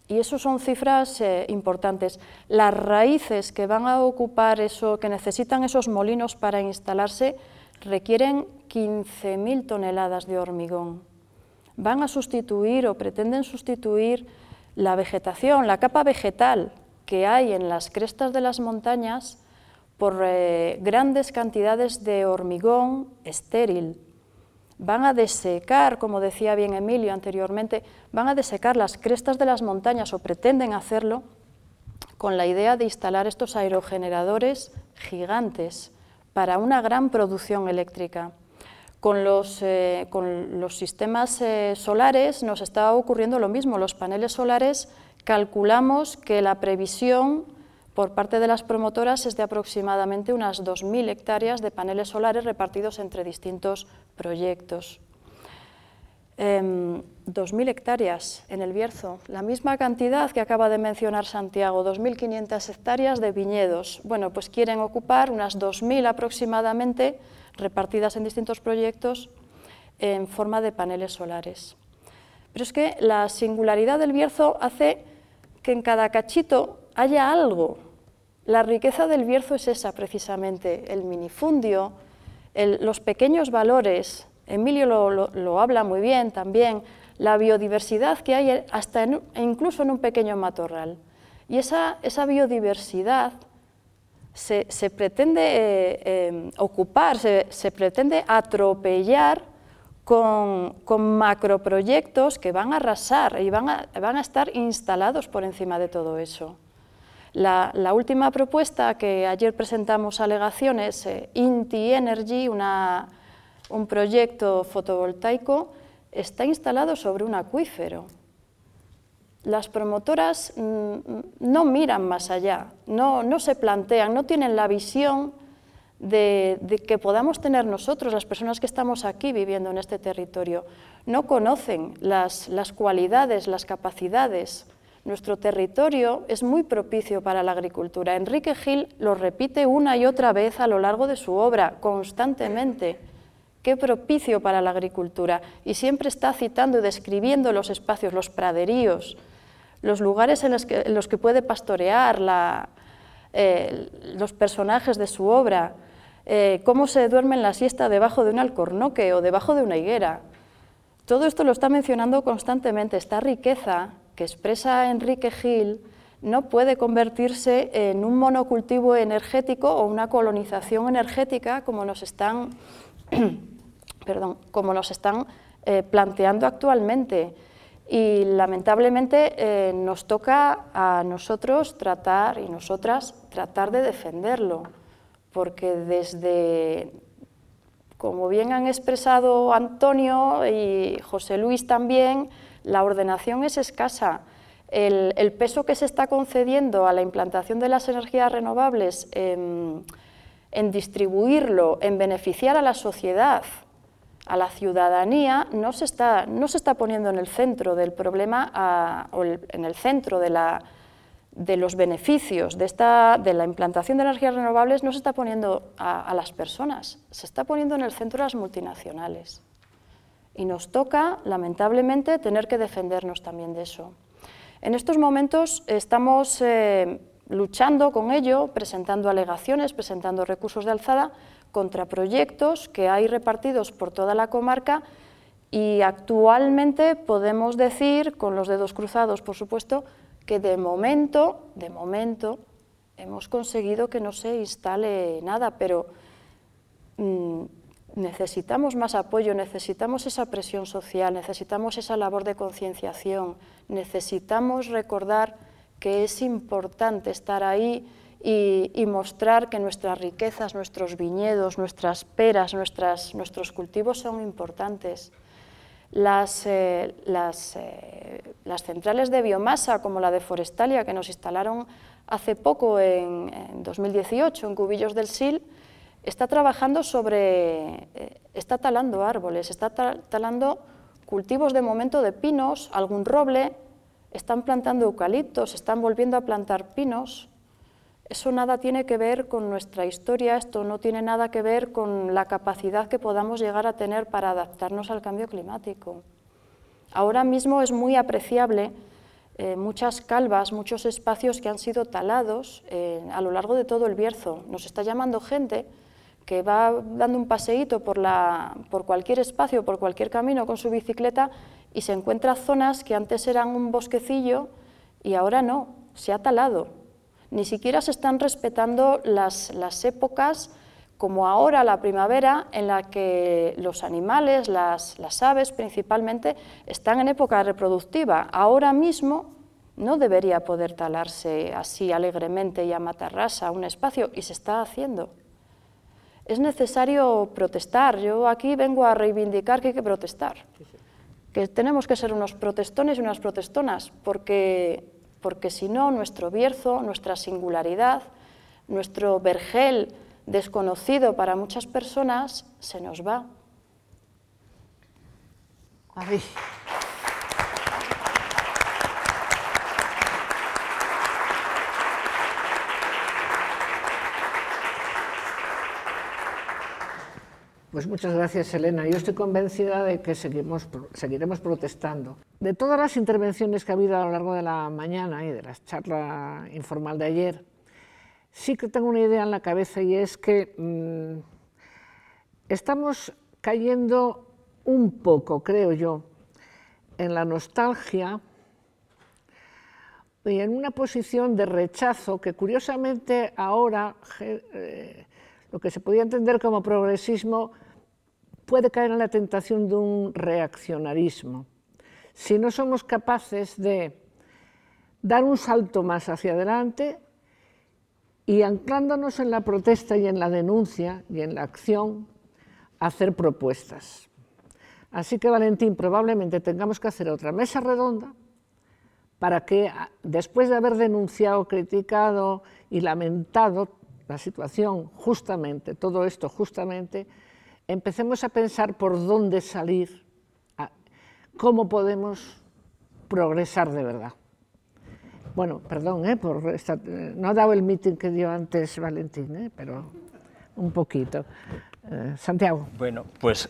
Y eso son cifras eh, importantes. Las raíces que van a ocupar eso, que necesitan esos molinos para instalarse, requieren 15.000 toneladas de hormigón. Van a sustituir o pretenden sustituir la vegetación, la capa vegetal que hay en las crestas de las montañas por eh, grandes cantidades de hormigón estéril, van a desecar, como decía bien Emilio anteriormente, van a desecar las crestas de las montañas o pretenden hacerlo con la idea de instalar estos aerogeneradores gigantes para una gran producción eléctrica. Con los, eh, sistemas eh, solares nos está ocurriendo lo mismo. Los paneles solares calculamos que la previsión por parte de las promotoras es de aproximadamente unas 2.000 hectáreas de paneles solares repartidos entre distintos proyectos. 2.000 em, hectáreas en el Bierzo, la misma cantidad que acaba de mencionar Santiago, 2.500 hectáreas de viñedos. Bueno, pues quieren ocupar unas 2.000 aproximadamente repartidas en distintos proyectos en forma de paneles solares. Pero es que la singularidad del Bierzo hace que en cada cachito haya algo. La riqueza del Bierzo es esa precisamente, el minifundio, los pequeños valores. Emilio lo, habla muy bien también, la biodiversidad que hay hasta incluso en un pequeño matorral. Y esa, biodiversidad se, pretende eh, eh, ocupar, se, pretende atropellar con, macroproyectos que van a arrasar y van a estar instalados por encima de todo eso. La, última propuesta que ayer presentamos alegaciones, eh, Inti Energy, un proyecto fotovoltaico, está instalado sobre un acuífero. Las promotoras mm, no miran más allá, no, se plantean, no tienen la visión de, que podamos tener nosotros, las personas que estamos aquí viviendo en este territorio. No conocen las cualidades, las capacidades nuestro territorio es muy propicio para la agricultura. Enrique Gil lo repite una y otra vez a lo largo de su obra, constantemente. Qué propicio para la agricultura. Y siempre está citando y describiendo los espacios, los praderíos, los lugares en los que, puede pastorear, eh, los personajes de su obra, eh, cómo se duerme en la siesta debajo de un alcornoque o debajo de una higuera. Todo esto lo está mencionando constantemente. Esta riqueza que expresa Enrique Gil no puede convertirse en un monocultivo energético o una colonización energética como nos están, perdón, como nos están eh, planteando actualmente. Y lamentablemente eh, nos toca a nosotros tratar y nosotras tratar de defenderlo, porque desde, como bien han expresado Antonio y José Luis también, la ordenación es escasa. El, peso que se está concediendo a la implantación de las energías renovables en, distribuirlo, en beneficiar a la sociedad, a la ciudadanía, no se está, no se está poniendo en el centro del problema o en el centro de, la, de los beneficios de, esta, de la implantación de energías renovables, no se está poniendo a las personas, se está poniendo en el centro las multinacionales. Y nos toca, lamentablemente, tener que defendernos también de eso. En estos momentos estamos eh, luchando con ello, presentando alegaciones, presentando recursos de alzada contra proyectos que hay repartidos por toda la comarca y actualmente podemos decir, con los dedos cruzados por supuesto, que de momento, de momento, hemos conseguido que no se instale nada, pero mm, necesitamos más apoyo, necesitamos esa presión social, necesitamos esa labor de concienciación, necesitamos recordar que es importante estar ahí y, mostrar que nuestras riquezas, nuestros viñedos, nuestras peras, nuestros cultivos son importantes. Las, eh, eh, las, centrales de biomasa, como la de Forestalia, que nos instalaron hace poco, en 2018, en Cubillos del Sil, está trabajando sobre, eh, está talando árboles, está talando cultivos de momento de pinos, algún roble, están plantando eucaliptos, están volviendo a plantar pinos. Eso nada tiene que ver con nuestra historia, esto no tiene nada que ver con la capacidad que podamos llegar a tener para adaptarnos al cambio climático. Ahora mismo es muy apreciable eh, muchas calvas, muchos espacios que han sido talados eh, a lo largo de todo el Bierzo. Nos está llamando gente que va dando un paseíto por, por cualquier espacio, por cualquier camino con su bicicleta y se encuentra zonas que antes eran un bosquecillo y ahora no, se ha talado. Ni siquiera se están respetando las, épocas como ahora la primavera, en la que los animales, las, las, aves principalmente, están en época reproductiva. Ahora mismo no debería poder talarse así alegremente y a matarrasa un espacio, y se está haciendo es necesario protestar. Yo aquí vengo a reivindicar que hay que protestar, que tenemos que ser unos protestones y unas protestonas, porque porque si no, nuestro Bierzo, nuestra singularidad, nuestro vergel desconocido para muchas personas, se nos va. Pues muchas gracias, Elena. Yo estoy convencida de que seguiremos protestando. De todas las intervenciones que ha habido a lo largo de la mañana y de la charla informal de ayer, sí que tengo una idea en la cabeza y es que mm, estamos cayendo un poco, creo yo, en la nostalgia y en una posición de rechazo que curiosamente ahora eh, lo que se podía entender como progresismo puede caer en la tentación de un reaccionarismo. Si no somos capaces de dar un salto más hacia adelante y anclándonos en la protesta y en la denuncia y en la acción, hacer propuestas. Así que, Valentín, probablemente tengamos que hacer otra mesa redonda para que, después de haber denunciado, criticado y lamentado la situación justamente, todo esto justamente, empecemos a pensar por dónde salir, cómo podemos progresar de verdad. Bueno, perdón, ¿eh? Por no ha dado el meeting que dio antes Valentín, ¿eh? pero un poquito. Eh, Santiago. Bueno, pues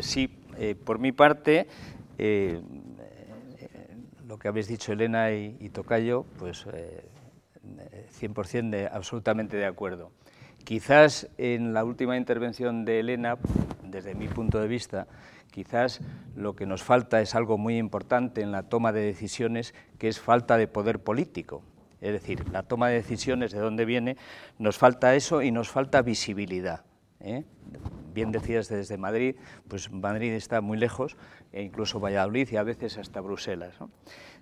sí, por mi parte, lo que habéis dicho Elena y Tocayo, pues 100% de, absolutamente de acuerdo. Quizás en la última intervención de Elena, desde mi punto de vista, quizás lo que nos falta es algo muy importante en la toma de decisiones, que es falta de poder político. Es decir, la toma de decisiones, ¿de dónde viene? Nos falta eso y nos falta visibilidad. ¿eh? Bien decías desde Madrid, pues Madrid está muy lejos, e incluso Valladolid y a veces hasta Bruselas.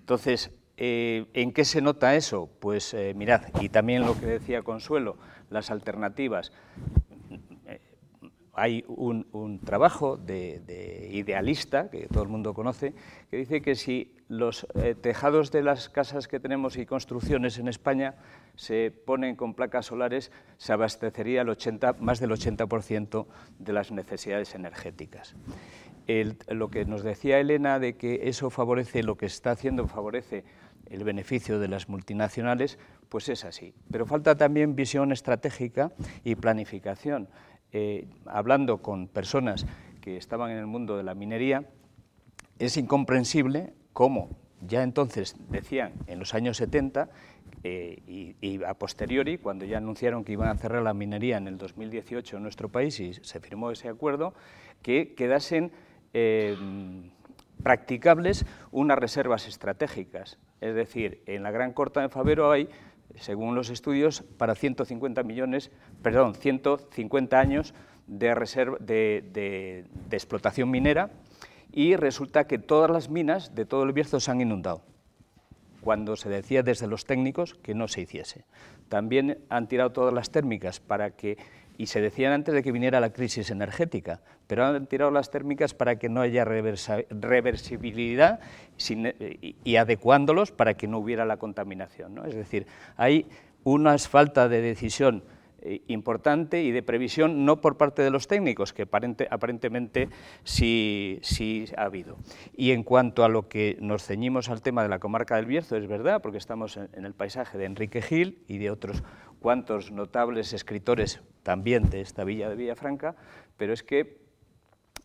Entonces, eh, ¿en qué se nota eso? Pues eh, mirad, y también lo que decía Consuelo, las alternativas. Hay un, trabajo de, idealista, que todo el mundo conoce, que dice que si los eh, tejados de las casas que tenemos y construcciones en España se ponen con placas solares, se abastecería el 80, más del 80% de las necesidades energéticas. Lo que nos decía Elena de que eso favorece, lo que está haciendo favorece el beneficio de las multinacionales, pues es así. Pero falta también visión estratégica y planificación. Eh, hablando con personas que estaban en el mundo de la minería, es incomprensible cómo ya entonces decían en los años 70 eh, y, a posteriori, cuando ya anunciaron que iban a cerrar la minería en el 2018 en nuestro país y se firmó ese acuerdo, que quedasen eh, practicables unas reservas estratégicas. Es decir, en la Gran Corta de Favero hay según los estudios, para 150 millones, perdón, 150 años de, reserva, de, explotación minera y resulta que todas las minas de todo el Bierzo se han inundado, cuando se decía desde los técnicos que no se hiciese. También han tirado todas las térmicas para que y se decían antes de que viniera la crisis energética, pero han tirado las térmicas para que no haya reversibilidad y, adecuándolos para que no hubiera la contaminación. ¿no? Es decir, hay una falta de decisión eh, importante y de previsión no por parte de los técnicos, que aparentemente sí, sí ha habido. Y en cuanto a lo que nos ceñimos al tema de la comarca del Bierzo, es verdad, porque estamos en el paisaje de Enrique Gil y de otros cuantos notables escritores también de esta villa de Villafranca, pero es que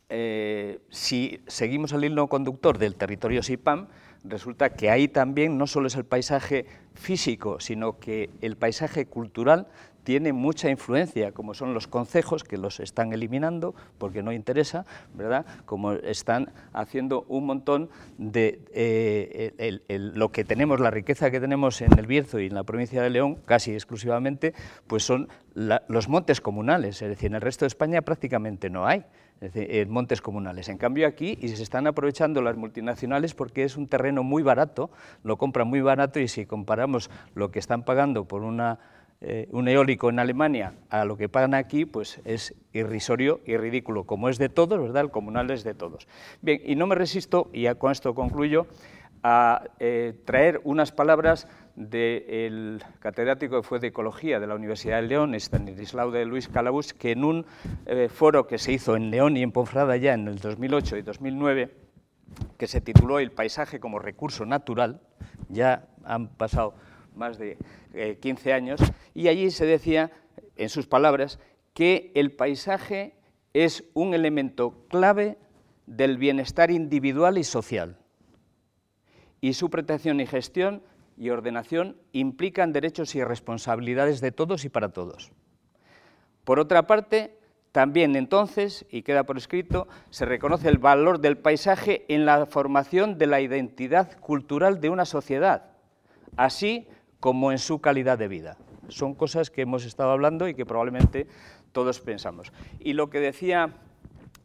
eh, si seguimos el hilo conductor del territorio SIPAM, resulta que ahí también no solo es el paisaje físico, sino que el paisaje cultural tiene mucha influencia, como son los concejos, que los están eliminando porque no interesa, ¿verdad? Como están haciendo un montón de eh, lo que tenemos, la riqueza que tenemos en el Bierzo y en la provincia de León, casi exclusivamente, pues son los montes comunales, es decir, en el resto de España prácticamente no hay. en montes comunales. En cambio aquí y se están aprovechando las multinacionales porque es un terreno muy barato, lo compran muy barato y si comparamos lo que están pagando por una eh, un eólico en Alemania a lo que pagan aquí, pues es irrisorio y ridículo. Como es de todos, ¿verdad? El comunal es de todos. Bien, y no me resisto, y ya con esto concluyo, a eh, traer unas palabras del catedrático que fue de Ecología de la Universidad de León, Stanislao de Luis Calabús, que en un eh, foro que se hizo en León y en Ponfrada ya en el 2008 y 2009, que se tituló El paisaje como recurso natural, ya han pasado más de 15 eh, años, y allí se decía, en sus palabras, que el paisaje es un elemento clave del bienestar individual y social y su protección y gestión y ordenación implican derechos y responsabilidades de todos y para todos. Por otra parte, también entonces, y queda por escrito, se reconoce el valor del paisaje en la formación de la identidad cultural de una sociedad, así como en su calidad de vida. Son cosas que hemos estado hablando y que probablemente todos pensamos. Y lo que decía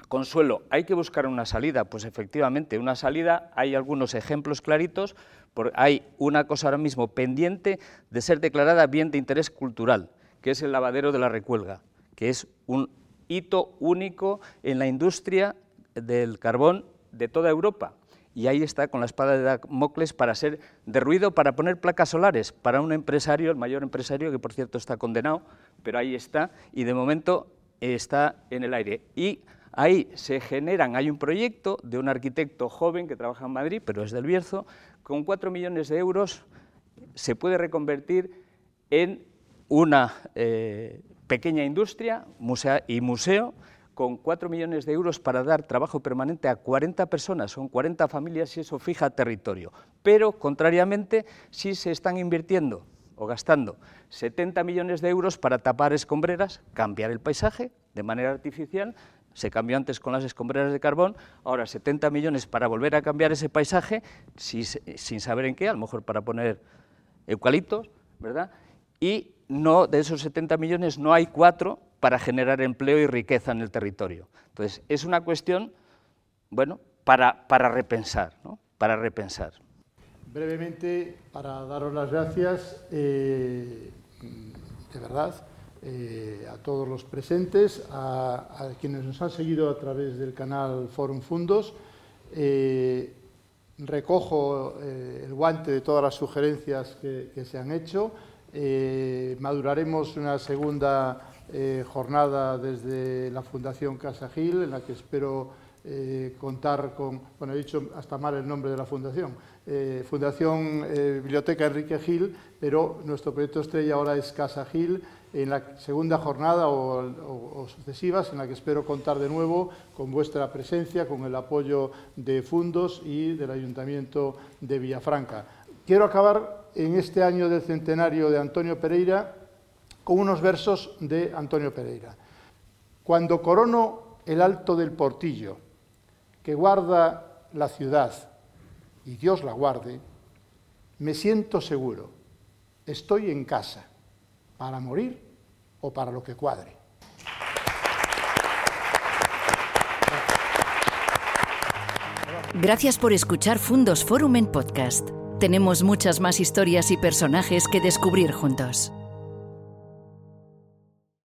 Consuelo, ¿hay que buscar una salida? Pues efectivamente, una salida, hay algunos ejemplos claritos, hay una cosa ahora mismo pendiente de ser declarada bien de interés cultural, que es el lavadero de la Recuelga, que es un hito único en la industria del carbón de toda Europa. Y ahí está con la espada de Damocles para ser de ruido, para poner placas solares para un empresario, el mayor empresario, que por cierto está condenado, pero ahí está, y de momento está en el aire. Y Ahí se generan, hay un proyecto de un arquitecto joven que trabaja en Madrid, pero es del Bierzo, con 4 millones de euros se puede reconvertir en una eh, pequeña industria y museo con 4 millones de euros para dar trabajo permanente a 40 personas, son 40 familias y eso fija territorio. Pero, contrariamente, sí se están invirtiendo o gastando 70 millones de euros para tapar escombreras, cambiar el paisaje de manera artificial se cambió antes con las escombreras de carbón, ahora 70 millones para volver a cambiar ese paisaje, sin saber en qué, a lo mejor para poner eucaliptos, ¿verdad? Y no, de esos 70 millones no hay cuatro para generar empleo y riqueza en el territorio. Entonces, es una cuestión, bueno, para, para repensar, ¿no? Para repensar. Brevemente, para daros las gracias, eh, de verdad, eh, a todos los presentes, a, quienes nos han seguido a través del canal Forum Fundos. Eh, recojo eh, el guante de todas las sugerencias que, se han hecho. maduraremos una segunda jornada desde la Fundación Casa Gil, en la que espero contar con, bueno, he dicho hasta mal el nombre de la fundación, Fundación Biblioteca Enrique Gil, pero nuestro proyecto estrella ahora es Casa Gil, en la segunda jornada o, sucesivas, en la que espero contar de nuevo con vuestra presencia, con el apoyo de Fundos y del Ayuntamiento de Villafranca. Quiero acabar en este año del centenario de Antonio Pereira con unos versos de Antonio Pereira. Cuando corono el alto del portillo, que guarda la ciudad, y Dios la guarde, me siento seguro, estoy en casa, para morir o para lo que cuadre. Gracias por escuchar Fundos Forum en podcast. Tenemos muchas más historias y personajes que descubrir juntos.